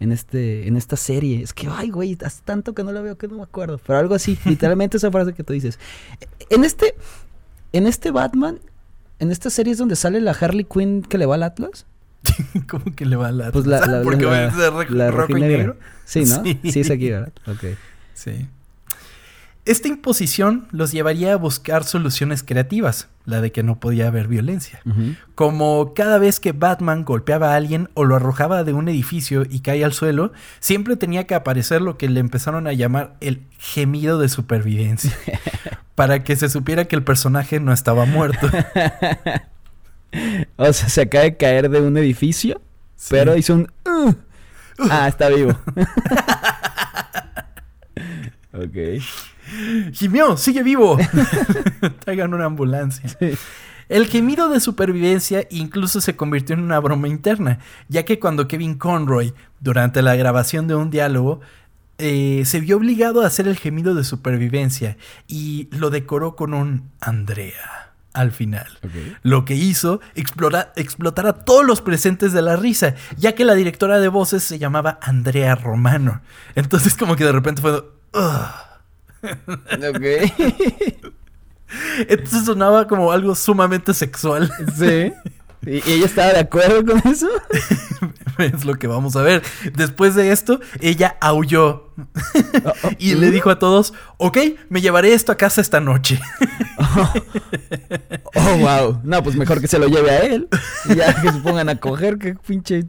En este. En esta serie. Es que, ay, güey, hace tanto que no la veo que no me acuerdo. Pero algo así. [laughs] literalmente esa frase que tú dices. En este. En este Batman. En esta serie es donde sale la Harley Quinn que le va al Atlas. [laughs] ¿Cómo que le va a la... Pues la. la, [laughs] Porque la- va a ser ro- la rojo y negro. Sí, ¿no? [laughs] Sí. Sí. es aquí, ¿verdad? Ok. Sí. Esta imposición los llevaría a buscar soluciones creativas, la de que no podía haber violencia. Como cada vez que Batman golpeaba a alguien o lo arrojaba de un edificio y caía al suelo, siempre tenía que aparecer lo que le empezaron a llamar el gemido de supervivencia, [laughs] para que se supiera que el personaje no estaba muerto. [laughs] O sea, se acaba de caer de un edificio, Sí. pero hizo un... "Uh". Ah, está vivo. [laughs] ok. ¡Gimió! ¡Sigue vivo! [laughs] Traigan una ambulancia. El gemido de supervivencia incluso se convirtió en una broma interna, ya que cuando Kevin Conroy, durante la grabación de un diálogo, eh, se vio obligado a hacer el gemido de supervivencia y lo decoró con un Andrea al final. Lo que hizo explora- explotar a todos los presentes de la risa, ya que la directora de voces se llamaba Andrea Romano. Entonces como que de repente fue... "Ugh". Ok. [laughs] Entonces sonaba como algo sumamente sexual. sí. ¿Y, ella estaba de acuerdo con eso? [laughs] es lo que vamos a ver. Después de esto, ella aulló Oh, oh, [laughs] y le dijo a todos, ok, me llevaré esto a casa esta noche. Oh, wow. No, pues mejor que se lo lleve a él. Y ya que se pongan a coger, que pinche...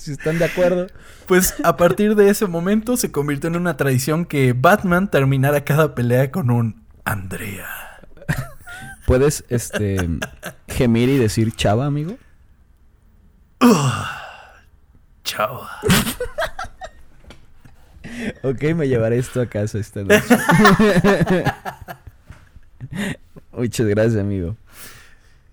Si están de acuerdo. Pues a partir de ese momento se convirtió en una tradición que Batman terminara cada pelea con un Andrea. ¿Puedes, este, gemir y decir chava, amigo? Chao. Ok, me llevaré esto a casa esta noche. [laughs] Muchas gracias, amigo.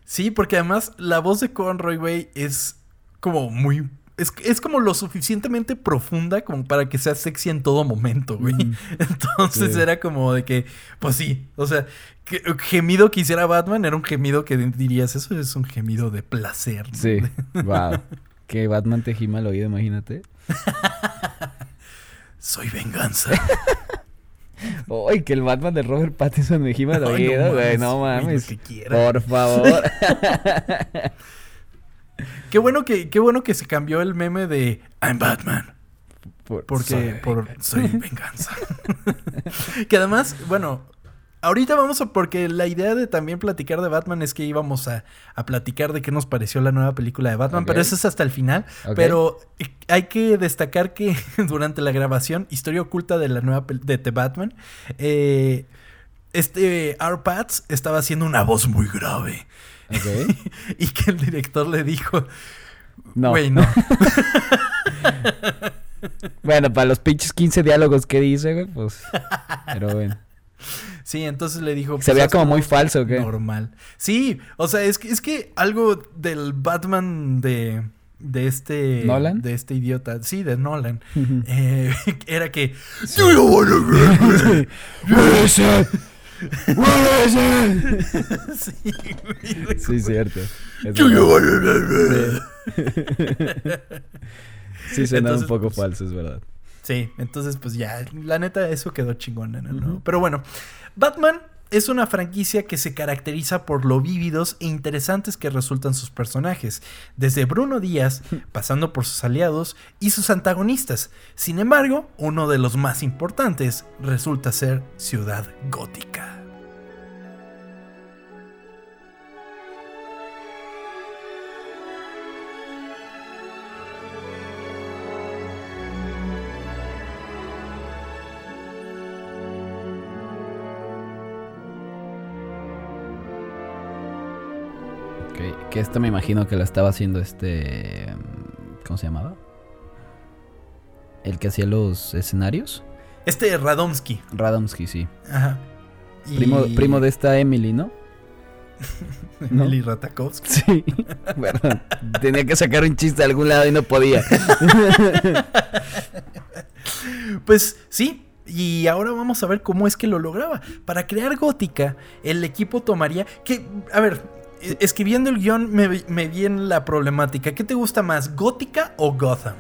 Sí, porque además la voz de Conroy, güey, es como muy. Es, es como lo suficientemente profunda como para que sea sexy en todo momento, güey. Mm. Entonces Sí. era como de que, pues sí, o sea, que, gemido que hiciera Batman era un gemido que dirías, eso es un gemido de placer. ¿no? Sí, wow. Que Batman te gima al oído, imagínate. [laughs] Soy venganza. [laughs] Uy, que el Batman de Robert Pattinson me gima al oído, güey. No mames. Por favor. [laughs] Qué bueno que, qué bueno que se cambió el meme de I'm Batman. Por- Porque soy por venganza. soy venganza. [laughs] que además, bueno, ahorita vamos a porque la idea de también platicar de Batman es que íbamos a, a platicar de qué nos pareció la nueva película de Batman, pero eso es hasta el final. Pero eh, hay que destacar que [laughs] durante la grabación, historia oculta de la nueva de The Batman, eh, este R. Pats estaba haciendo una voz muy grave. [laughs] Y que el director le dijo, No. güey, no. [laughs] Bueno, para los pinches 15 diálogos que dice, güey, pues. Pero bueno. Sí, entonces le dijo. Se pues, veía como muy falso. Normal. Sí, o sea, es que, es que algo del Batman de. De este. ¿Nolan? De este idiota. Sí, de Nolan. Eh, [laughs] era que. "You don't wanna get me". sí, güey. Sí, cierto. [laughs] Sí, suena Entonces, un poco pues, falso, es verdad. Sí, entonces pues ya, la neta eso quedó chingón en el Ujú. nuevo. Pero bueno, Batman es una franquicia que se caracteriza por lo vívidos e interesantes que resultan sus personajes, desde Bruno Díaz, [laughs] pasando por sus aliados y sus antagonistas. Sin embargo, uno de los más importantes resulta ser Ciudad Gótica. Que esto me imagino que la estaba haciendo este. ¿Cómo se llamaba? El que hacía los escenarios. Este Radomski. Radomski, sí. Ajá. Y- Primo, primo de esta Emily, ¿no? [laughs] ¿no? Emily Ratajkowski. Sí. [laughs] Perdón. Tenía que sacar un chiste de algún lado y no podía. [laughs] Pues sí, y ahora vamos a ver cómo es que lo lograba. Para crear Gótica, el equipo tomaría. Que, a ver, escribiendo el guion me, me vi en la problemática. ¿Qué te gusta más, Gótica o Gotham?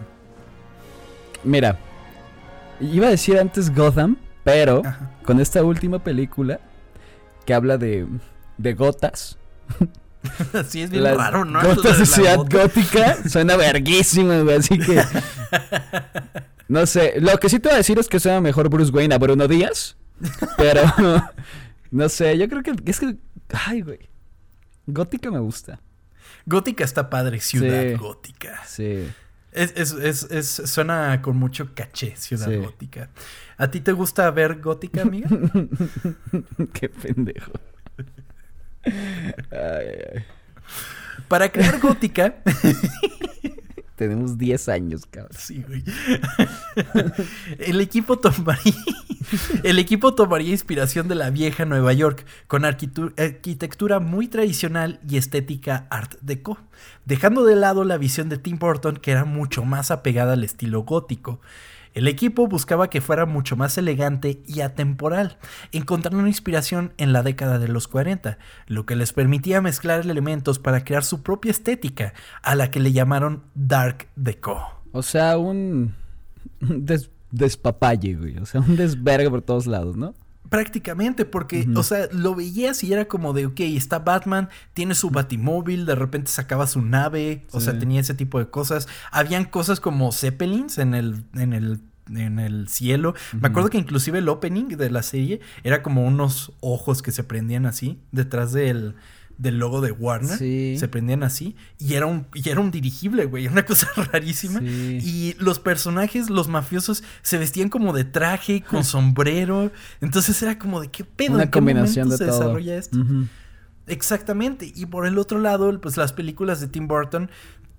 Mira, iba a decir antes Gotham, pero Ajá. con esta última película que habla de, de gotas. [laughs] Sí, es bien las raro, ¿no? Gotas de Ciudad gota. Gótica suena verguísima, güey, así que. [laughs] No sé, lo que sí te voy a decir es que suena mejor Bruce Wayne a Bruno Díaz, pero. [laughs] No sé, yo creo que es que. Ay, güey. Gótica me gusta. Gótica está padre, Ciudad Sí. Gótica. Sí. Es, es, es, es- suena con mucho caché, Ciudad Sí. Gótica. ¿A ti te gusta ver Gótica, amiga? [laughs] Qué pendejo. [laughs] Ay, ay, ay. Para crear Gótica. [laughs] Tenemos 10 años, cabrón. Sí, güey. [laughs] El equipo tomaría. El equipo tomaría inspiración de la vieja Nueva York, con arquitectura muy tradicional y estética art deco, dejando de lado la visión de Tim Burton que era mucho más apegada al estilo gótico. El equipo buscaba que fuera mucho más elegante y atemporal, encontrando inspiración en la década de los 40, lo que les permitía mezclar elementos para crear su propia estética, a la que le llamaron Dark Deco. O sea, un. [laughs] des- despapalle, güey. O sea, un desvergue por todos lados, ¿no? Prácticamente, porque, o sea, lo veías y era como de, ok, está Batman, tiene su batimóvil, de repente sacaba su nave, o sea, tenía ese tipo de cosas. Habían cosas como Zeppelins en el, en el, en el cielo. Me acuerdo que inclusive el opening de la serie era como unos ojos que se prendían así, detrás del, del logo de Warner. Sí. Se prendían así, y era un, y era un dirigible, güey, una cosa [laughs] rarísima. Sí. Y los personajes, los mafiosos, se vestían como de traje, con [laughs] sombrero. Entonces era como de qué pedo. Una ¿En qué combinación de se todo. desarrolla esto? Exactamente. Y por el otro lado, pues las películas de Tim Burton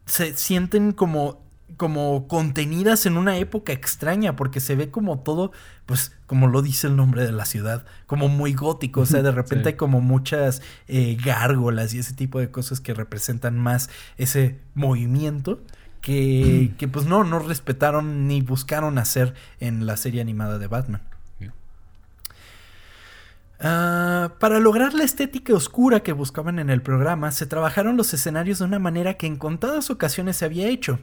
se sienten como como contenidas en una época extraña porque se ve como todo pues como lo dice el nombre de la ciudad como muy gótico o sea de repente Sí. hay como muchas eh, gárgolas y ese tipo de cosas que representan más ese movimiento que, que pues no no respetaron ni buscaron hacer en la serie animada de Batman. Ah, para lograr la estética oscura que buscaban en el programa, se trabajaron los escenarios de una manera que en contadas ocasiones se había hecho.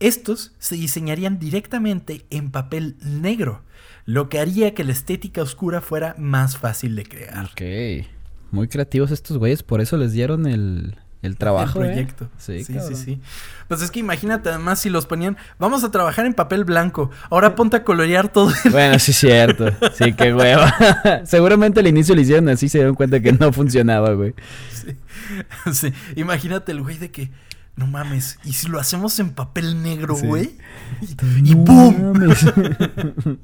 Estos se diseñarían directamente en papel negro, lo que haría que la estética oscura fuera más fácil de crear. Ok. Muy creativos estos güeyes, por eso les dieron el, el trabajo. el ¿eh? proyecto. Sí, Sí, sí, cabrón. sí. Pues es que imagínate además si los ponían, vamos a trabajar en papel blanco, ahora ponte a colorear todo. el- Bueno, sí es cierto. Sí, qué hueva. [laughs] Seguramente al inicio lo hicieron así se dieron cuenta que no funcionaba, güey. [laughs] Sí. Sí. Imagínate el güey de que, no mames, ¿y si lo hacemos en papel negro, güey? Y, y No ¡pum! mames. [laughs]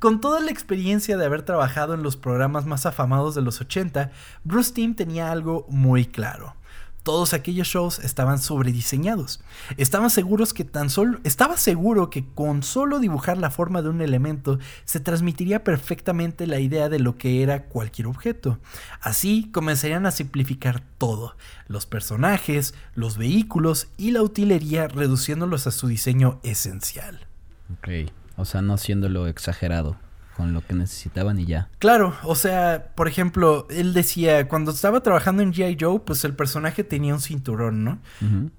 Con toda la experiencia de haber trabajado en los programas más afamados de los 80, Bruce Timm tenía algo muy claro. Todos aquellos shows estaban sobrediseñados. Estaban seguros que tan solo estaba seguro que con solo dibujar la forma de un elemento se transmitiría perfectamente la idea de lo que era cualquier objeto. Así comenzarían a simplificar todo, los personajes, los vehículos y la utilería reduciéndolos a su diseño esencial. ok. O sea, no haciéndolo exagerado con lo que necesitaban y ya. Claro, o sea, por ejemplo, él decía, cuando estaba trabajando en G.I. Joe, pues el personaje tenía un cinturón, ¿no?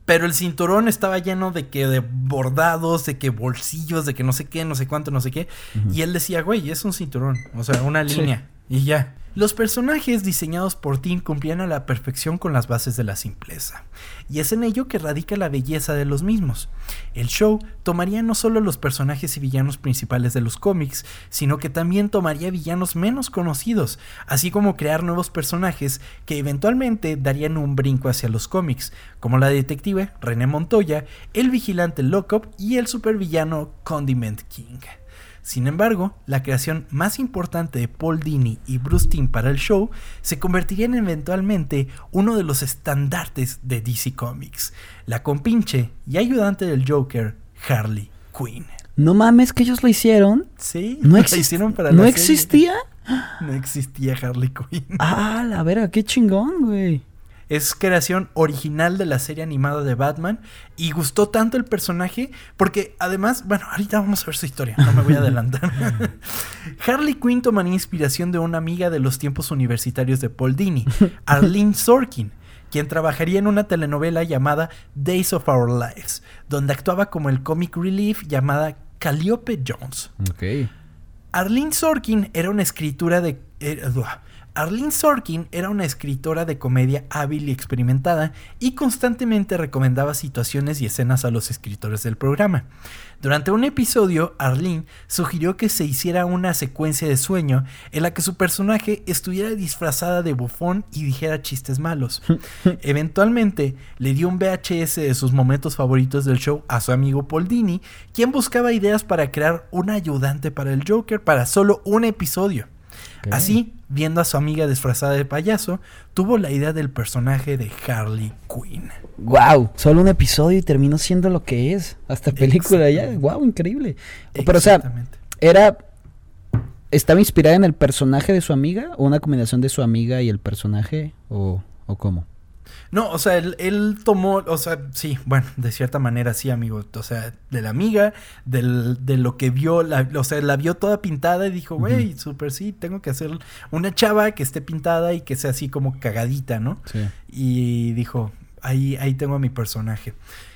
Pero el cinturón estaba lleno de que de bordados, de que bolsillos, de que no sé qué, no sé cuánto, no sé qué. Y él decía, güey, es un cinturón, o sea, una línea. Y ya. Los personajes diseñados por Tim cumplían a la perfección con las bases de la simpleza. Y es en ello que radica la belleza de los mismos. El show tomaría no solo los personajes y villanos principales de los cómics, sino que también tomaría villanos menos conocidos, así como crear nuevos personajes que eventualmente darían un brinco hacia los cómics, como la detective René Montoya, el vigilante Lockup y el supervillano Condiment King. Sin embargo, la creación más importante de Paul Dini y Bruce Timm para el show se convertiría en eventualmente uno de los estandartes de DC Comics, la compinche y ayudante del Joker, Harley Quinn. No mames que ellos lo hicieron. Sí, No, exist- hicieron para ¿No serie. existía. [gasps] No existía Harley Quinn. Ah, la verga, qué chingón, güey. Es creación original de la serie animada de Batman y gustó tanto el personaje porque además, bueno, ahorita vamos a ver su historia, no me voy a adelantar. [laughs] Harley Quinn tomaría inspiración de una amiga de los tiempos universitarios de Paul Dini, [laughs] Arlene Sorkin, quien trabajaría en una telenovela llamada Days of Our Lives, donde actuaba como el comic relief llamada Calliope Jones. Ok. Arlene Sorkin era una escritura de. eh. Arlene Sorkin era una escritora de comedia hábil y experimentada y constantemente recomendaba situaciones y escenas a los escritores del programa. Durante un episodio, Arlene sugirió que se hiciera una secuencia de sueño en la que su personaje estuviera disfrazada de bufón y dijera chistes malos. [laughs] Eventualmente, le dio un VHS de sus momentos favoritos del show a su amigo Paul Dini, quien buscaba ideas para crear un ayudante para el Joker para solo un episodio. Así, viendo a su amiga disfrazada de payaso, tuvo la idea del personaje de Harley Quinn. Wow, solo un episodio y terminó siendo lo que es. Hasta película ya. Wow, increíble. Pero o sea, era estaba inspirada en el personaje de su amiga o una combinación de su amiga y el personaje o, o cómo? No, o sea, él, él tomó, o sea, sí, bueno, de cierta manera sí, amigo. O sea, de la amiga, del, de lo que vio, la, o sea, la vio toda pintada y dijo, güey, súper sí, tengo que hacer una chava que esté pintada y que sea así como cagadita, ¿no? Sí. Y dijo, ahí, ahí tengo a mi personaje.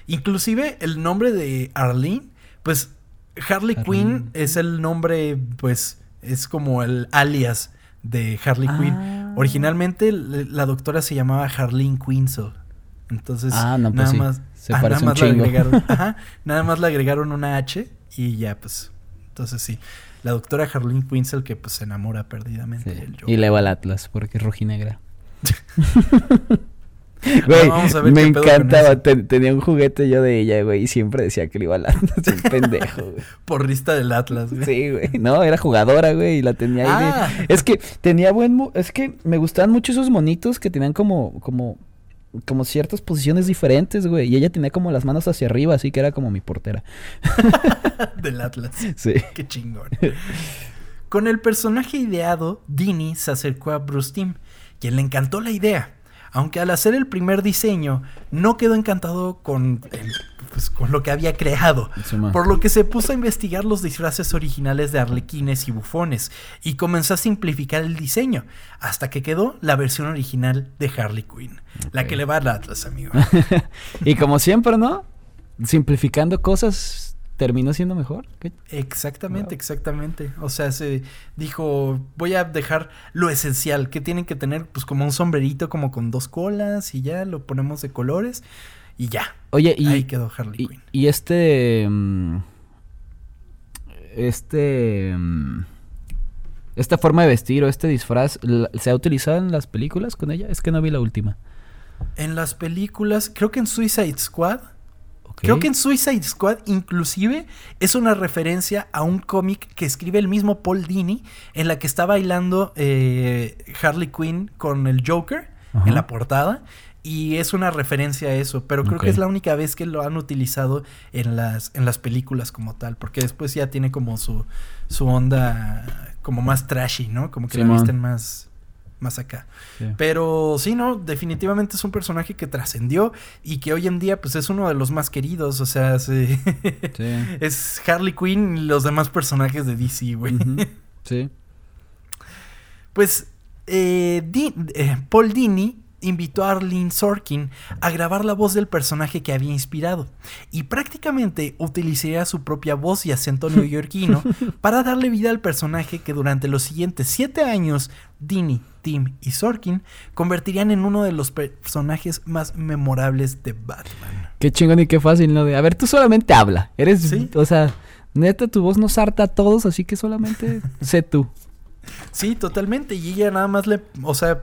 Inclusive el nombre de Arlene, pues Harley. Quinn es el nombre, pues es como el alias de Harley Quinn. Ah. Originalmente la doctora se llamaba Harleen Quinzel. Entonces, Ah, no, pues nada sí. más, Se ah, parece nada un más le chingo. agregaron, [laughs] ajá, nada más le agregaron una H y ya pues. Entonces sí, la doctora Harleen Quinzel que pues se enamora perdidamente Sí. del Y Joker. le va al Atlas porque es rojinegra. [laughs] [laughs] Güey, me encantaba. tenía un juguete yo de ella, güey, y siempre decía que le iba a la... [laughs] Es un pendejo, güey. Porrista del Atlas, güey. Sí, güey. No, era jugadora, güey, y la tenía ahí. de- Ah. Es que tenía buen... mo- Es que me gustaban mucho esos monitos que tenían como... como como ciertas posiciones diferentes, güey. Y ella tenía como las manos hacia arriba, así que era como mi portera. [laughs] del Atlas. Sí. Qué chingón. Con el personaje ideado, Dini se acercó a Bruce Timm, quien le encantó la idea. Aunque al hacer el primer diseño no quedó encantado con, el- pues, con lo que había creado, por lo que se puso a investigar los disfraces originales de arlequines y bufones y comenzó a simplificar el diseño, hasta que quedó la versión original de Harley Quinn, la que le va al Atlas, amigo. [laughs] y como siempre, ¿no? Simplificando cosas terminó siendo mejor. ¿Qué? Exactamente, Wow. exactamente. O sea, se dijo, voy a dejar lo esencial, que tienen que tener pues como un sombrerito como con dos colas y ya lo ponemos de colores y ya. Oye, y, Ahí quedó Harley y, Quinn. y este... mm, este... mm, esta forma de vestir o este disfraz, ¿se ha utilizado en las películas con ella? Es que no vi la última. En las películas, creo que en Suicide Squad, Creo que en Suicide Squad inclusive es una referencia a un cómic que escribe el mismo Paul Dini en la que está bailando eh, Harley Quinn con el Joker Ajá. en la portada. Y es una referencia a eso, pero creo que es la única vez que lo han utilizado en las, en las películas como tal, porque después ya tiene como su, su onda como más trashy, ¿no? Como que la Simón. visten más, más acá. Sí. Pero sí, no, definitivamente es un personaje que trascendió y que hoy en día pues es uno de los más queridos, o sea, sí. [laughs] Sí. [laughs] es Harley Quinn y los demás personajes de DC, güey. [laughs] Sí. Pues eh, Di- eh, Paul Dini invitó a Arlene Sorkin a grabar la voz del personaje que había inspirado y prácticamente utilizaría su propia voz y acento neoyorquino [laughs] para darle vida al personaje que durante los siguientes siete años Dini, Tim y Sorkin convertirían en uno de los personajes más memorables de Batman. Qué chingón y qué fácil, ¿no? De, a ver, tú solamente habla. Eres, Sí. o sea, neta, tu voz nos harta a todos, así que solamente [laughs] sé tú. Sí, totalmente. Y ella nada más le, o sea,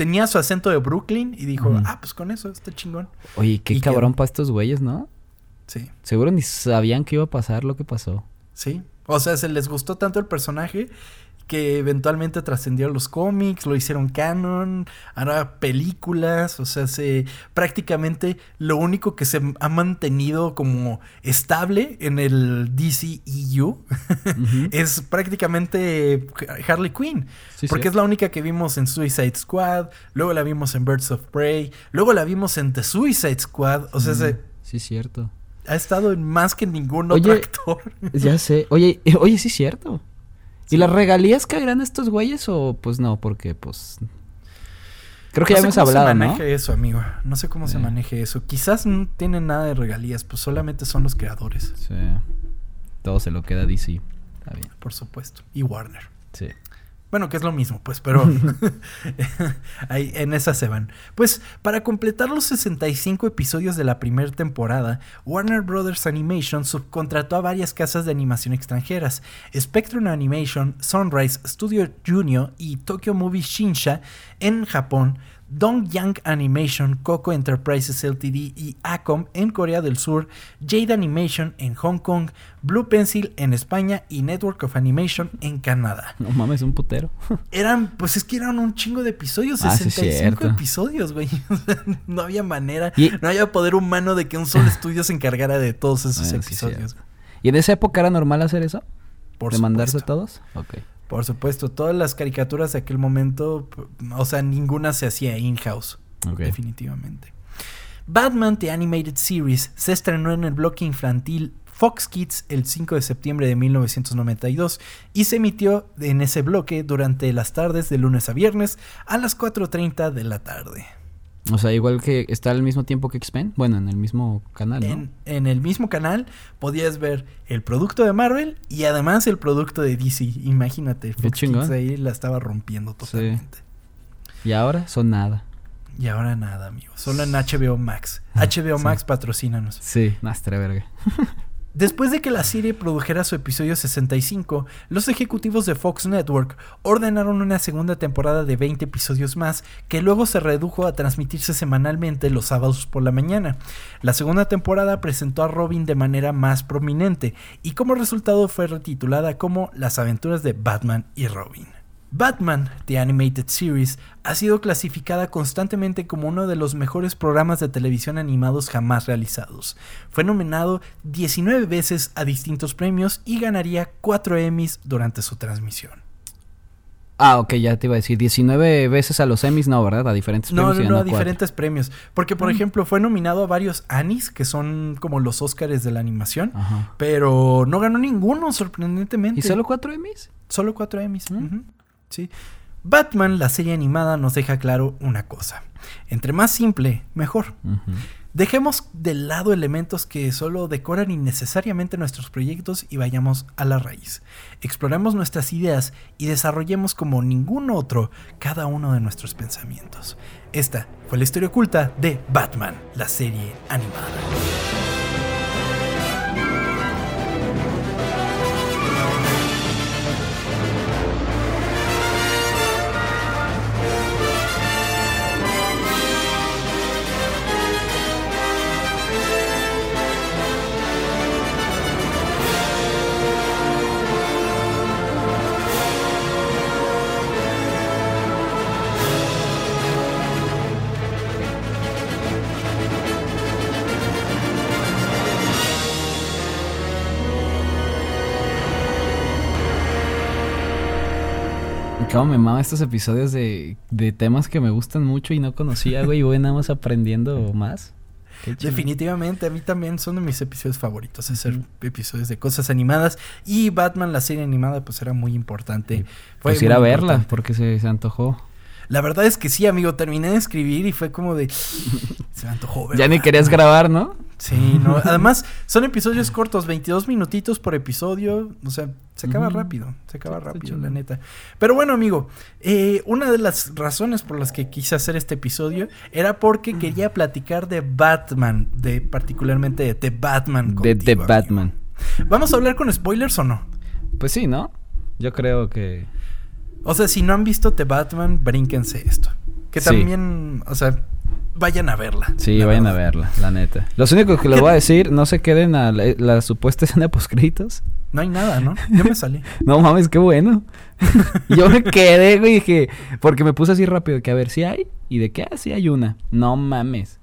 tenía su acento de Brooklyn y dijo, ah, pues con eso está chingón. Oye, qué Y cabrón para estos güeyes, ¿no? Sí. Seguro ni sabían que iba a pasar lo que pasó. Sí. O sea, se les gustó tanto el personaje que eventualmente trascendió a los cómics, lo hicieron canon, ahora películas, o sea, se prácticamente lo único que se ha mantenido como estable en el DCEU Ujú. [laughs] es prácticamente Harley Quinn, Sí, porque sí. es la única que vimos en Suicide Squad, luego la vimos en Birds of Prey, luego la vimos en The Suicide Squad, o sea, se- Sí, es cierto. ha estado en más que ningún otro [laughs] actor. Ya sé. Oye, eh, oye, sí es cierto. ¿Y las regalías caerán estos güeyes o pues no? Porque pues... Creo que no ya sé hemos cómo hablado, se ¿no? maneje eso, amigo. No sé cómo se maneje eso. Quizás no tienen nada de regalías, pues solamente son los creadores, Sí. Todo se lo queda DC. Está bien. por supuesto. Y Warner. Sí. Bueno, que es lo mismo, pues, pero [laughs] [laughs] ahí, en esa se van. Pues para completar los 65 episodios de la primera temporada, Warner Brothers Animation subcontrató a varias casas de animación extranjeras, Spectrum Animation, Sunrise Studio Junior y Tokyo Movie Shinsha en Japón, Dongyang Animation, Coco Enterprises Ltd y Acom en Corea del Sur, Jade Animation en Hong Kong, Blue Pencil en España y Network of Animation en Canadá. No mames, un putero. [laughs] Eran, pues es que eran un chingo de episodios, Ah, sí, 65 cierto. episodios, güey. [laughs] No había manera, Y- no había poder humano de que un solo estudio se encargara de todos esos Bueno, episodios. ¿Y en esa época era normal hacer eso? por ¿De mandarse todos? Ok. Por supuesto, todas las caricaturas de aquel momento, o sea, ninguna se hacía in-house, definitivamente. Batman The Animated Series se estrenó en el bloque infantil Fox Kids el 5 de septiembre de 1992 y se emitió en ese bloque durante las tardes de lunes a viernes a las 4.30 de la tarde. O sea, igual que está al mismo tiempo que X-Men. Bueno, en el mismo canal, ¿no? En, en el mismo canal podías ver el producto de Marvel y además el producto de DC. Imagínate, Fox. Kids ahí la estaba rompiendo totalmente. Y ahora son nada. Y ahora nada, amigo. Solo en HBO Max. [laughs] HBO Sí. Max patrocínanos. Sí, no, estaría verga. [laughs] Después de que la serie produjera su episodio 65, los ejecutivos de Fox Network ordenaron una segunda temporada de 20 episodios más, que luego se redujo a transmitirse semanalmente los sábados por la mañana. La segunda temporada presentó a Robin de manera más prominente y como resultado fue retitulada como Las aventuras de Batman y Robin. Batman, The Animated Series, ha sido clasificada constantemente como uno de los mejores programas de televisión animados jamás realizados. Fue nominado 19 veces a distintos premios y ganaría 4 Emmys durante su transmisión. Ah, ok, ya te iba a decir. 19 veces a los Emmys, no, ¿verdad? A diferentes No, premios. no, no, a cuatro. diferentes premios. Porque, por Mm. ejemplo, fue nominado a varios Annies, que son como los Óscares de la animación, Ajá. pero no ganó ninguno, sorprendentemente. ¿Y solo cuatro Emmys? Solo cuatro Emmys. ¿Mm? Sí. Batman, la serie animada, nos deja claro una cosa. Entre más simple, mejor. Dejemos de lado elementos que solo decoran innecesariamente nuestros proyectos y vayamos a la raíz. Exploremos nuestras ideas y desarrollemos como ningún otro cada uno de nuestros pensamientos. Esta fue la historia oculta de Batman, la serie animada. Cómo me mama estos episodios de, de temas que me gustan mucho y no conocía, güey. Y voy nada más aprendiendo [laughs] más. Definitivamente, a mí también son de mis episodios favoritos, hacer episodios de cosas animadas. Y Batman, la serie animada, pues era muy importante. Fue Pues ir a verla, importante. porque se, se antojó. La verdad es que sí, amigo, terminé de escribir y fue como de... [laughs] Se me antojó Ya ni querías grabar, ¿no? Sí, no. [laughs] Además, son episodios cortos, 22 minutitos por episodio. O sea, se acaba rápido. Se acaba Sí, rápido, la neta. Pero bueno, amigo, eh, una de las razones por las que quise hacer este episodio era porque quería platicar de Batman, de particularmente de The Batman. De The contigo, amigo. Batman. ¿Vamos a hablar con spoilers o no? Pues sí, ¿no? Yo creo que... O sea, si no han visto The Batman, brínquense esto. Que Sí. también, o sea, vayan a verla. Sí, vayan a verla, la neta. Los únicos que les voy a decir, no se queden a la, la supuesta [laughs] escena de postcréditos. No hay nada, ¿no? Yo me salí. [laughs] No mames, qué bueno. [laughs] Yo me quedé, güey, dije, porque me puse así rápido, que a ver si hay, y de qué, ah, sí hay una. No mames.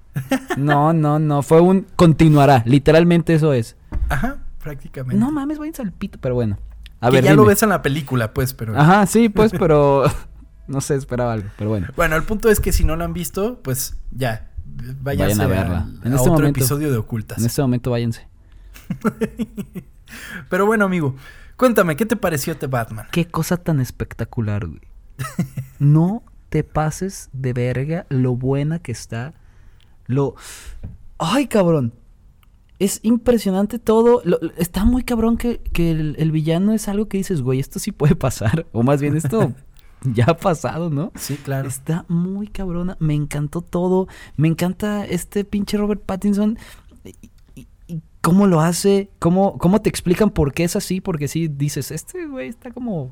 No, no, no, fue un continuará, literalmente eso es. Ajá, prácticamente. No mames, váyanse al pito, pero bueno. A que ver, ya lo ves en la película, pues, pero... Ajá, sí, [laughs] pues, pero [laughs] no sé, esperaba algo, pero bueno. Bueno, el punto es que si no lo han visto, pues ya, váyanse Vayan a verla. al- En a este otro momento- episodio de Ocultas. En este momento váyanse. [laughs] Pero bueno, amigo, cuéntame, ¿qué te pareció The Batman? Qué cosa tan espectacular, güey. No te pases de verga lo buena que está. Lo. Ay, cabrón. Es impresionante todo. lo- está muy cabrón que, que el, el villano es algo que dices, güey, esto sí puede pasar. [laughs] O más bien, esto [laughs] ya ha pasado, ¿no? Sí, claro. Está muy cabrona. Me encantó todo. Me encanta este pinche Robert Pattinson. Y, y- y cómo lo hace. Cómo, cómo te explican por qué es así. Porque sí dices, este güey está como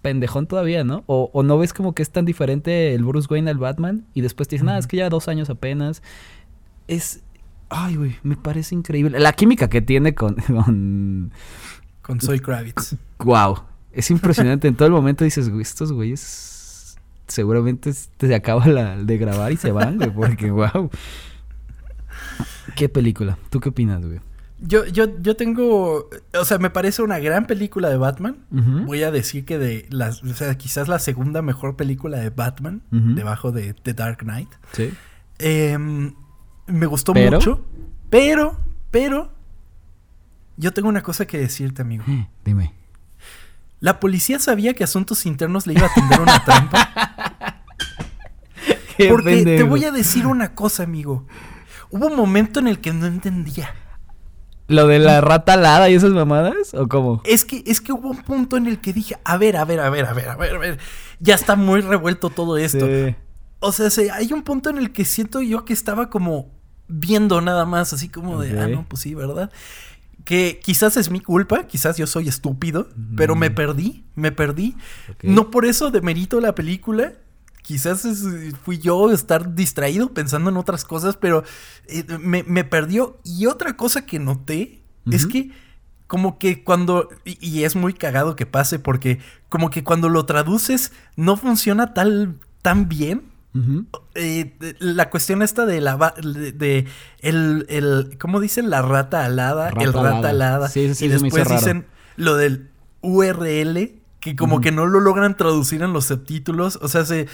pendejón todavía, ¿no? O, o no ves como que es tan diferente el Bruce Wayne al Batman. Y después te dicen, ah, es que ya dos años apenas. Es. Ay, güey, me parece increíble. La química que tiene con. [laughs] con Con Zoe Kravitz. Wow. Es impresionante. en todo el momento dices, güey, estos güeyes seguramente se acaba la, de grabar y se van, güey, porque wow. ¿Qué película? ¿Tú qué opinas, güey? Yo, yo, yo tengo, o sea, me parece una gran película de Batman. Voy a decir que de las, o sea, quizás la segunda mejor película de Batman, debajo de The Dark Knight. Sí. Em, me gustó ¿Pero? mucho, pero, pero, yo tengo una cosa que decirte, amigo. Eh, Dime. La policía sabía que Asuntos Internos le iba a tender una trampa. [laughs] Qué Porque te voy a decir una cosa, amigo. Hubo un momento en el que no entendía. ¿Lo de la rata alada y esas mamadas? ¿O cómo? Es que, es que hubo un punto en el que dije, a ver, a ver, a ver, a ver, a ver, a ver. Ya está muy revuelto todo esto. Sí. O sea, se- hay un punto en el que siento yo que estaba como viendo nada más, así como de, ah, no, pues sí, ¿verdad? que quizás es mi culpa, quizás yo soy estúpido, pero me perdí, me perdí. No por eso demerito la película. Quizás es- fui yo estar distraído pensando en otras cosas, pero eh, me, me perdió. Y otra cosa que noté es que como que cuando, y, y es muy cagado que pase porque como que cuando lo traduces no funciona tal, tan bien. Eh, la cuestión esta de la de, de el, el ¿cómo dicen? La rata alada, Rata el rata alada. alada. Sí, sí, sí, y después raro. dicen lo del URL que como que no lo logran traducir en los subtítulos, o sea, se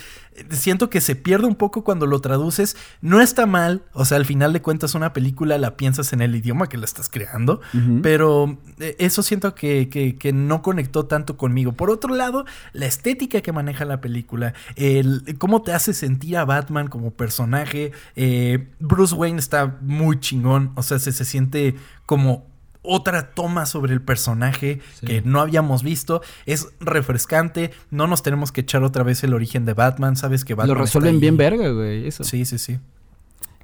siento que se pierde un poco cuando lo traduces. No está mal, o sea, al final de cuentas una película la piensas en el idioma que la estás creando, pero eh, eso siento que, que- que no conectó tanto conmigo. Por otro lado, la estética que maneja la película, el cómo te hace sentir a Batman como personaje. eh, Bruce Wayne está muy chingón, o sea, se, se siente como otra toma sobre el personaje Sí. que no habíamos visto. Es refrescante, no nos tenemos que echar otra vez el origen de Batman, sabes que Batman Lo resuelven bien verga, güey. Eso. Sí, sí, sí.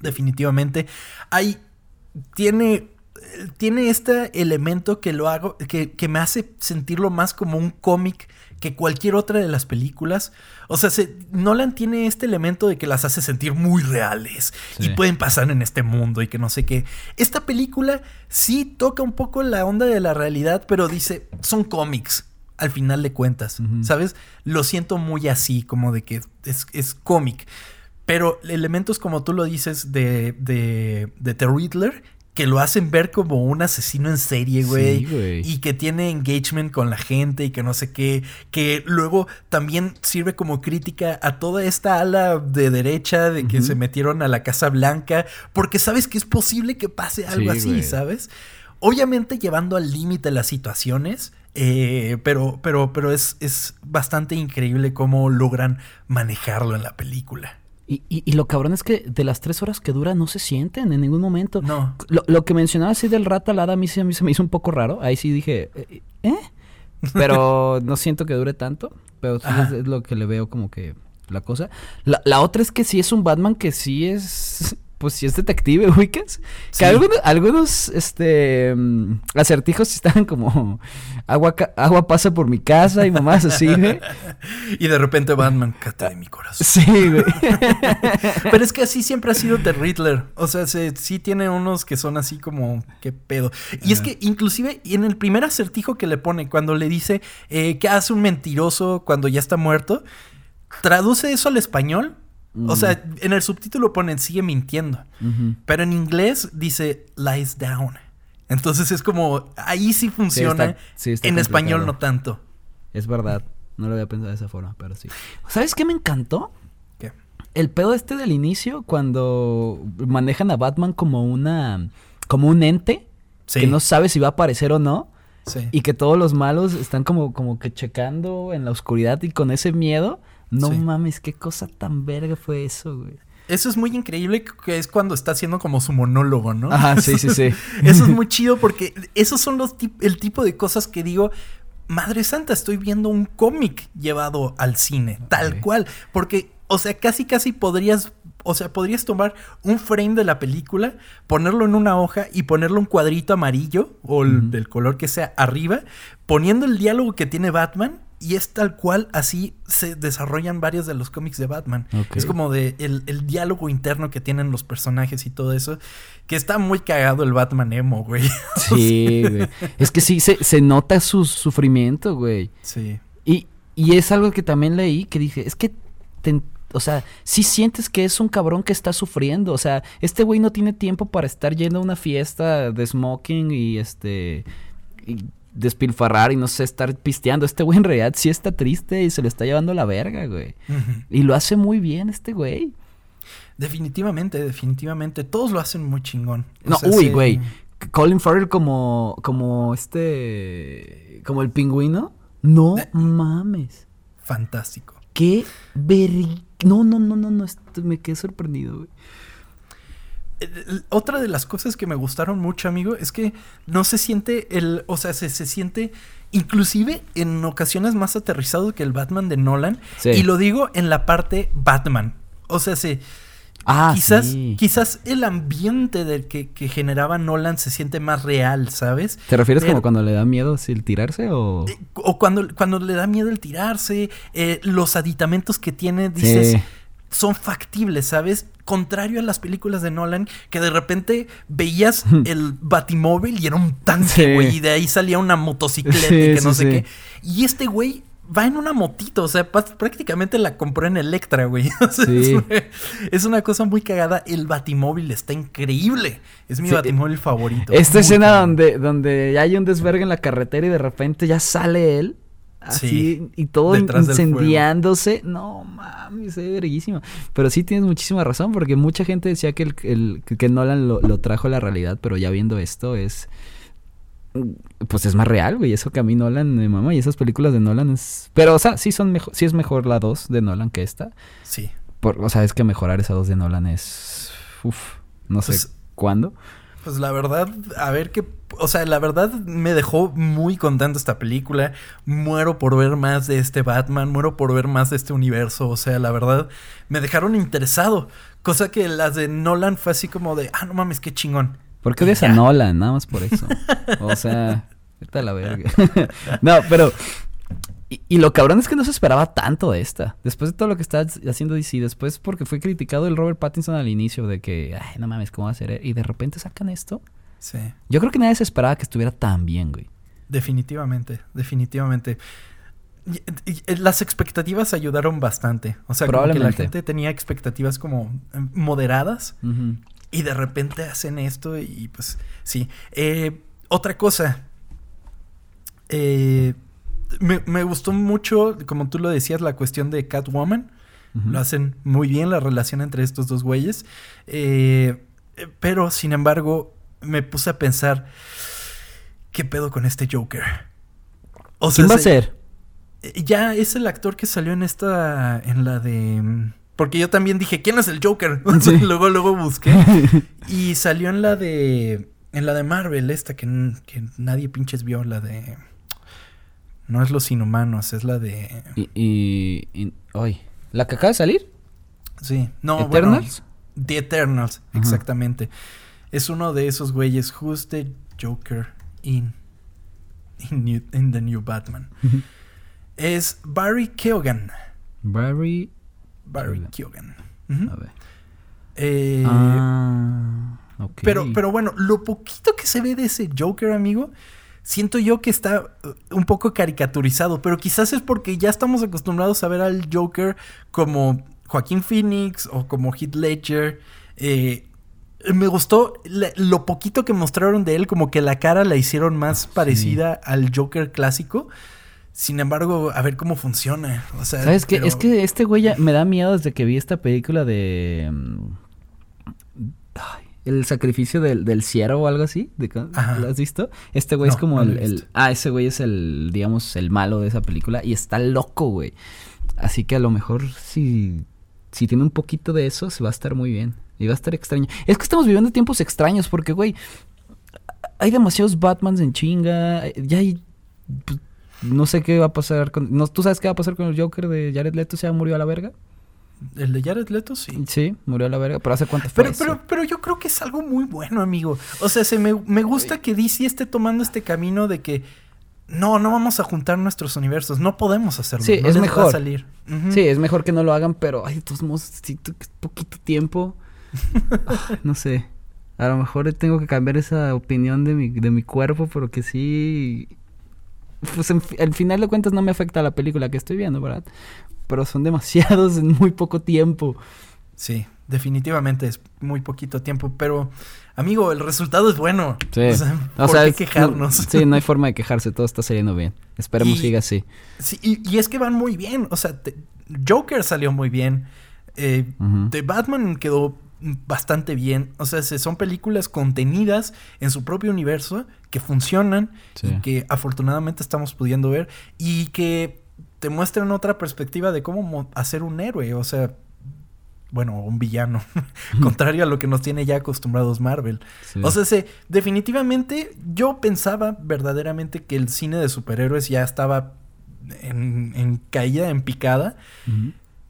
Definitivamente. Hay. Tiene. Tiene este elemento que lo hago. Que, que me hace sentirlo más como un cómic que cualquier otra de las películas. O sea, se- Nolan tiene este elemento de que las hace sentir muy reales. Sí. Y pueden pasar en este mundo y que no sé qué. Esta película sí toca un poco la onda de la realidad, pero dice, son cómics. Al final de cuentas. ¿sabes? Lo siento muy así, como de que es, es cómic. Pero elementos como tú lo dices de, de, de The Riddler, que lo hacen ver como un asesino en serie, güey. Sí, y que tiene engagement con la gente y que no sé qué. Que luego también sirve como crítica a toda esta ala de derecha de que se metieron a la Casa Blanca. Porque sabes que es posible que pase algo Sí, así, güey. ¿sabes? Obviamente llevando al límite las situaciones. eh, pero, pero, pero es, es bastante increíble cómo logran manejarlo en la película. Y, y, y lo cabrón es que de las tres horas que dura no se sienten en ningún momento. No. Lo, lo que mencionaba así del rata alada a mí, sí- a mí se me hizo un poco raro. Ahí sí dije, eh, ¿eh? Pero [laughs] no siento que dure tanto. Pero sí es, es lo que le veo como que la cosa. La, la otra es que sí es un Batman que sí es... Pues sí es detective, [laughs] ubicas. Sí. Que algunos, algunos este, mm, acertijos están como... Agua, agua pasa por mi casa y mamás así, güey. [laughs] Y de repente Batman, cata de mi corazón. Sí, güey. [laughs] Pero es que así siempre ha sido The Riddler. O sea, se- sí tiene unos que son así como, qué pedo. Y es que inclusive en el primer acertijo que le pone, cuando le dice eh, que hace un mentiroso cuando ya está muerto, traduce eso al español. O Mm. sea, en el subtítulo ponen sigue mintiendo. Pero en inglés dice lies down. Entonces es como, ahí sí funciona. está- sí está en español no tanto. Es verdad. No lo había pensado de esa forma, pero sí. ¿Sabes qué me encantó? ¿Qué? El pedo este del inicio, cuando manejan a Batman como una. como un ente Sí. que no sabe si va a aparecer o no. Sí. Y que todos los malos están como, como que checando en la oscuridad y con ese miedo. No Sí. mames, qué cosa tan verga fue eso, güey. Eso es muy increíble, que es cuando está haciendo como su monólogo, ¿no? Ajá, sí, sí, sí. [laughs] Eso es muy chido porque esos son los tip- el tipo de cosas que digo, Madre Santa, estoy viendo un cómic llevado al cine, tal cual. Porque, o sea, casi casi podrías, o sea, podrías tomar un frame de la película, ponerlo en una hoja y ponerle un cuadrito amarillo o el, del color que sea arriba, poniendo el diálogo que tiene Batman. Y es tal cual, así se desarrollan varios de los cómics de Batman. Es como de el, el diálogo interno que tienen los personajes y todo eso. Que está muy cagado el Batman emo, güey. [laughs] Sí, güey. Es que sí, se, se nota su sufrimiento, güey. Sí. Y, y es algo que también leí que dije, es que, te- o sea, sí sientes que es un cabrón que está sufriendo. O sea, este güey no tiene tiempo para estar yendo a una fiesta de smoking y este... y despilfarrar y no sé, estar pisteando. Este güey en realidad sí está triste y se lo está llevando la verga, güey. Y lo hace muy bien este güey. Definitivamente, definitivamente. Todos lo hacen muy chingón. O No, sea, uy, sí. güey. Colin Farrell como, como este, como el pingüino. No Eh. mames. Fantástico. Qué veri... No, no, no, no, no, me quedé sorprendido, güey. Otra de las cosas que me gustaron mucho, amigo, es que no se siente el, o sea, se, se siente inclusive en ocasiones más aterrizado que el Batman de Nolan. Sí. Y lo digo en la parte Batman. O sea, se, Ah, quizás, sí. quizás el ambiente del que, que generaba Nolan se siente más real, ¿sabes? ¿Te refieres como cuando le da miedo el tirarse o...? Eh, O cuando, cuando le da miedo el tirarse, eh, los aditamentos que tiene, dices, Sí. Son factibles, ¿sabes? Contrario a las películas de Nolan, que de repente veías [laughs] el batimóvil y era un tanque, Sí. güey, y de ahí salía una motocicleta Sí, y que no sí, sé qué. Y este güey va en una motito, o sea, prácticamente la compró en Electra, güey. [laughs] O sea, Sí. es, una, es una cosa muy cagada. El batimóvil está increíble. Es mi Sí. batimóvil favorito. Esta Muy escena donde, donde hay un desvergue en la carretera y de repente ya sale él. Así, Sí, y todo incendiándose. No mames, se ve verguísima. Pero sí tienes muchísima razón, porque mucha gente decía que, el, el- que Nolan lo, lo trajo a la realidad, pero ya viendo esto es. Pues es más real, güey. Eso que a mí Nolan me mama. Y esas películas de Nolan es. Pero, o sea, sí son mejor, sí es mejor la 2 de Nolan que esta. Sí. Por, o sea, es que mejorar esa 2 de Nolan es. Uf, no sé Pues, cuándo. Pues la verdad, a ver qué. O sea, la verdad me dejó muy contento esta película. Muero por ver más de este Batman, muero por ver más de este universo. O sea, la verdad, me dejaron interesado. Cosa que las de Nolan fue así como de, ah, no mames, qué chingón. ¿Por qué odias a. Nolan? Nada más por eso. O sea, [laughs] vete a la verga. [laughs] no, pero. Y, y lo cabrón es que no se esperaba tanto de esta. Después de todo lo que está haciendo DC, después porque fue criticado el Robert Pattinson al inicio de que, ay, no mames, ¿cómo va a ser? Y de repente sacan esto. Sí, Yo creo que nadie se esperaba que estuviera tan bien, güey. definitivamente, definitivamente. Y- y- y las expectativas ayudaron bastante. O sea, como que la Probablemente. gente tenía expectativas como eh, moderadas. Y de repente hacen esto y pues sí. Eh, otra cosa. Eh, me, me gustó mucho, como tú lo decías, la cuestión de Catwoman. Lo hacen muy bien la relación entre estos dos güeyes. Eh, pero, sin embargo, me puse a pensar, ¿qué pedo con este Joker? O ¿Quién va a se- ser? eh, Ya es el actor que salió en esta, en la de... Porque yo también dije, ¿quién es el Joker? [laughs] Sí. luego, luego busqué. [laughs] y salió en la de... En la de Marvel, esta que, que nadie pinches vio, la de... No es Los Inhumanos, es la de... Y, y, y- ay, ¿La que acaba de salir? Sí, no, ¿Eternals? bueno, The Eternals, Ajá. exactamente. Es uno de esos güeyes, who's the Joker in, in, new- in the new Batman. Es Barry Keoghan. Barry. Barry Keoghan. A ver. Eh, Ah, pero, pero bueno, lo poquito que se ve de ese Joker, amigo, siento yo que está uh, un poco caricaturizado, pero quizás es porque ya estamos acostumbrados a ver al Joker como Joaquín Phoenix o como Heath Ledger. Eh, me gustó lo poquito que mostraron de él, como que la cara la hicieron más parecida al Joker clásico. Sin embargo, a ver cómo funciona. O sea, ¿Sabes qué? pero- Es que este güey ya me da miedo desde que vi esta película de. El sacrificio del, del ciervo o algo así. de ca- Ajá. ¿Lo has visto? Este güey es como no el. Ah, ese güey es el, digamos, el malo de esa película. Y está loco, güey. Así que a lo mejor si, si tiene un poquito de eso, se va a estar muy bien. Y va a estar extraño. Es que estamos viviendo tiempos extraños porque, güey, hay demasiados Batmans en chinga. Ya hay. pues, no sé qué va a pasar con. No, ¿Tú sabes qué va a pasar con el Joker de Jared Leto? ¿Se murió a la verga? El de Jared Leto, sí. Sí, murió a la verga. ¿Pero hace cuánto fue Pero, eso? pero, pero yo creo que es algo muy bueno, amigo. O sea, se me, me gusta que DC esté tomando este camino de que no, no vamos a juntar nuestros universos. No podemos hacerlo. Sí, no es les va a mejor. salir. Sí, es mejor que no lo hagan, pero ay, de todos modos, que poquito tiempo. Ay, [laughs] no sé. A lo mejor tengo que cambiar esa opinión de mi, de mi cuerpo, porque sí. Pues en al final de cuentas no me afecta la película que estoy viendo, ¿verdad? Pero son demasiados en muy poco tiempo. Sí, definitivamente es muy poquito tiempo. Pero, amigo, el resultado es bueno. Sí. O sea, O ¿por sea, qué quejarnos? no- sí, no hay forma de quejarse, todo está saliendo bien. Esperemos Y- siga así. Sí, y, y es que van muy bien. O sea, te- Joker salió muy bien. Eh. The Batman quedó bastante bien. O sea, se- son películas contenidas en su propio universo que funcionan Sí. y que afortunadamente estamos pudiendo ver y que te muestran otra perspectiva de cómo mo- hacer un héroe. O sea, bueno, un villano. [laughs] Contrario a lo que nos tiene ya acostumbrados Marvel. Sí. O sea, se- definitivamente yo pensaba verdaderamente que el cine de superhéroes ya estaba en, en caída, en picada.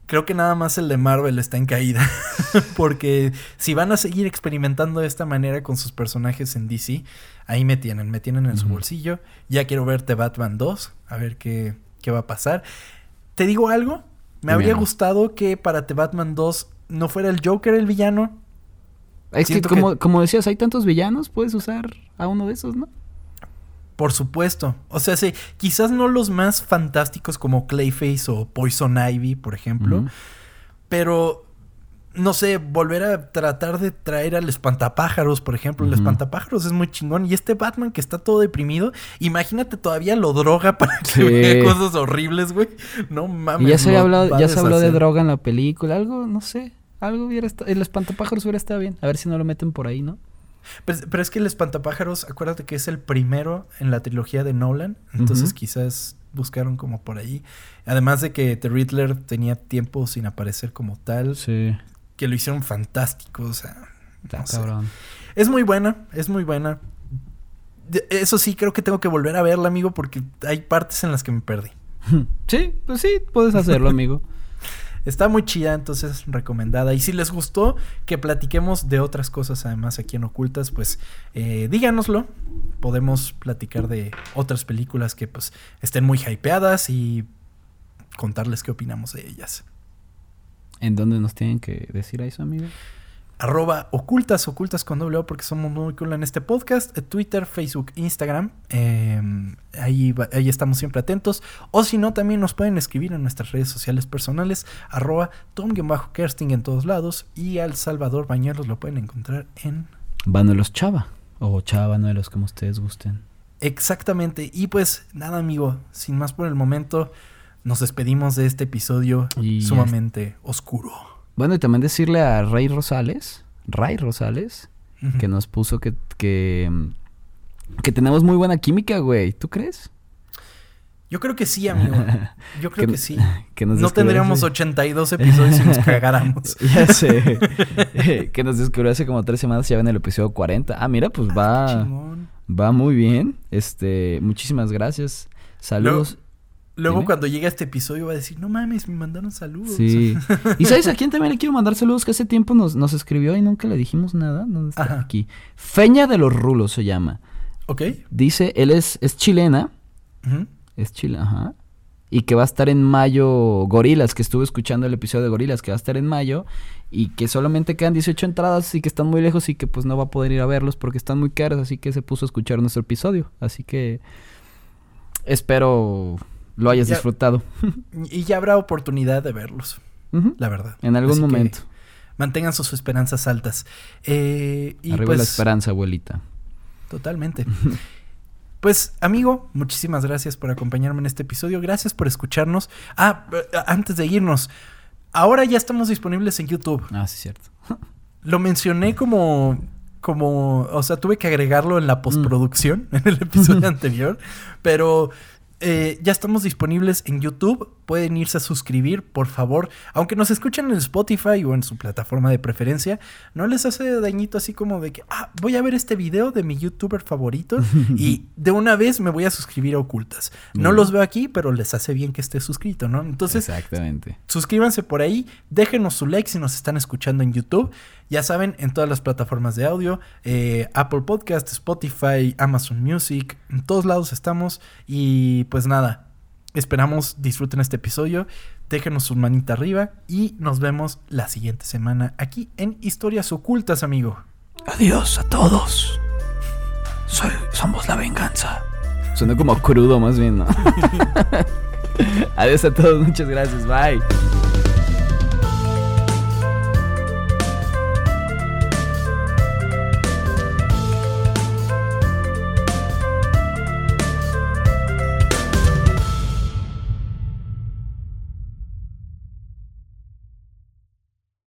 Creo que nada más el de Marvel está en caída. [laughs] Porque si van a seguir experimentando de esta manera con sus personajes en DC, ahí me tienen, me tienen en su bolsillo. Ya quiero verte Batman 2, a ver qué, qué va a pasar. ¿Te digo algo? Me habría gustado que para The Batman 2 no fuera el Joker el villano. Es que Siento como, que- como decías, hay tantos villanos, puedes usar a uno de esos, ¿no? Por supuesto. O sea, sí, quizás no los más fantásticos como Clayface o Poison Ivy, por ejemplo. Pero, no sé, volver a tratar de traer al espantapájaros, por ejemplo. El espantapájaros es muy chingón. Y este Batman que está todo deprimido, imagínate todavía lo droga para que Sí. vea cosas horribles, güey. No mames. Y ya se, lo hablado, ya se habló de droga en la película, algo, no sé. Algo hubiera estado. El espantapájaros hubiera estado bien. A ver si no lo meten por ahí, ¿no? Pero, pero es que el espantapájaros, acuérdate que es el primero en la trilogía de Nolan. Entonces quizás buscaron como por ahí. Además de que The Riddler tenía tiempo sin aparecer como tal. Sí. Que lo hicieron fantástico. O sea, no sé. Es muy buena, es muy buena. Eso sí, creo que tengo que volver a verla, amigo, porque hay partes en las que me perdí. [laughs] Sí, pues sí, puedes hacerlo, [laughs] amigo. Está muy chida, entonces recomendada. Y si les gustó que platiquemos de otras cosas, además aquí en Ocultas, pues eh, díganoslo. Podemos platicar de otras películas que pues estén muy hypeadas y contarles qué opinamos de ellas. ¿En dónde nos tienen que decir a eso, amigo? Arroba ocultas, ocultas con doble O porque somos muy cool en este podcast. eh, Twitter, Facebook, Instagram. eh, ahí, va- ahí estamos siempre atentos. O si no, también nos pueden escribir en nuestras redes sociales personales. Arroba Tom-Kersting en todos lados. Y al Salvador Bañuelos lo pueden encontrar en... Vanuelos Chava. O Chava Vanuelos, como ustedes gusten. Exactamente. Y pues nada, amigo. Sin más por el momento, nos despedimos de este episodio Y sumamente oscuro. Bueno, y también decirle a Ray Rosales, Ray Rosales, que nos puso que, que, que tenemos muy buena química, güey. ¿Tú crees? Yo creo que sí, amigo. [laughs] Yo creo Que- que sí. [laughs] Que nos No tendríamos hace- 82 episodios si nos [laughs] cagáramos. Ya sé. que nos descubrió hace como tres semanas, ya en el episodio 40. Ah, mira, pues va, Chingón. va muy bien. Este, muchísimas gracias. Saludos. Luego Dime. cuando llegue este episodio va a decir, no mames, me mandaron saludos. Sí. [laughs] ¿Y sabes a quién también le quiero mandar saludos? Que hace tiempo nos, nos escribió y nunca le dijimos nada. ¿Dónde está? Ajá. Aquí. Feña de los Rulos se llama. ¿Ok? Dice, él es, es chilena. Ujú. Es chilena, ajá. Y que va a estar en mayo Gorilas, que estuve escuchando el episodio de Gorilas, que va a estar en mayo. Y que solamente quedan 18 entradas y que están muy lejos y que pues no va a poder ir a verlos porque están muy caros. Así que se puso a escuchar nuestro episodio. Así que espero lo hayas Ya- disfrutado. [laughs] Y ya habrá oportunidad de verlos, la verdad. En algún Así momento. Mantengan sus esperanzas altas. Eh, y Arriba pues, la esperanza, abuelita. Totalmente. [laughs] Pues, amigo, muchísimas gracias por acompañarme en este episodio. Gracias por escucharnos. Ah, eh, antes de irnos, ahora ya estamos disponibles en YouTube. Ah, sí, cierto. [laughs] Lo mencioné como. como. O sea, tuve que agregarlo en la postproducción en el episodio anterior. Pero eh, ya estamos disponibles en YouTube. Pueden irse a suscribir, por favor. Aunque nos escuchen en Spotify o en su plataforma de preferencia, no les hace dañito así como de que, ah, voy a ver este video de mi youtuber favorito [laughs] y de una vez me voy a suscribir a Ocultas. No los veo aquí, pero les hace bien que esté suscrito, ¿no? Entonces, Exactamente. suscríbanse por ahí, déjenos su like si nos están escuchando en YouTube. Ya saben, en todas las plataformas de audio, eh, Apple Podcast, Spotify, Amazon Music, en todos lados estamos. Y pues nada, esperamos disfruten este episodio, déjenos su manita arriba y nos vemos la siguiente semana aquí en Historias Ocultas, amigo. Adiós a todos. Soy, somos la venganza. Suena como crudo más bien, ¿no? [laughs] Adiós a todos, muchas gracias, bye.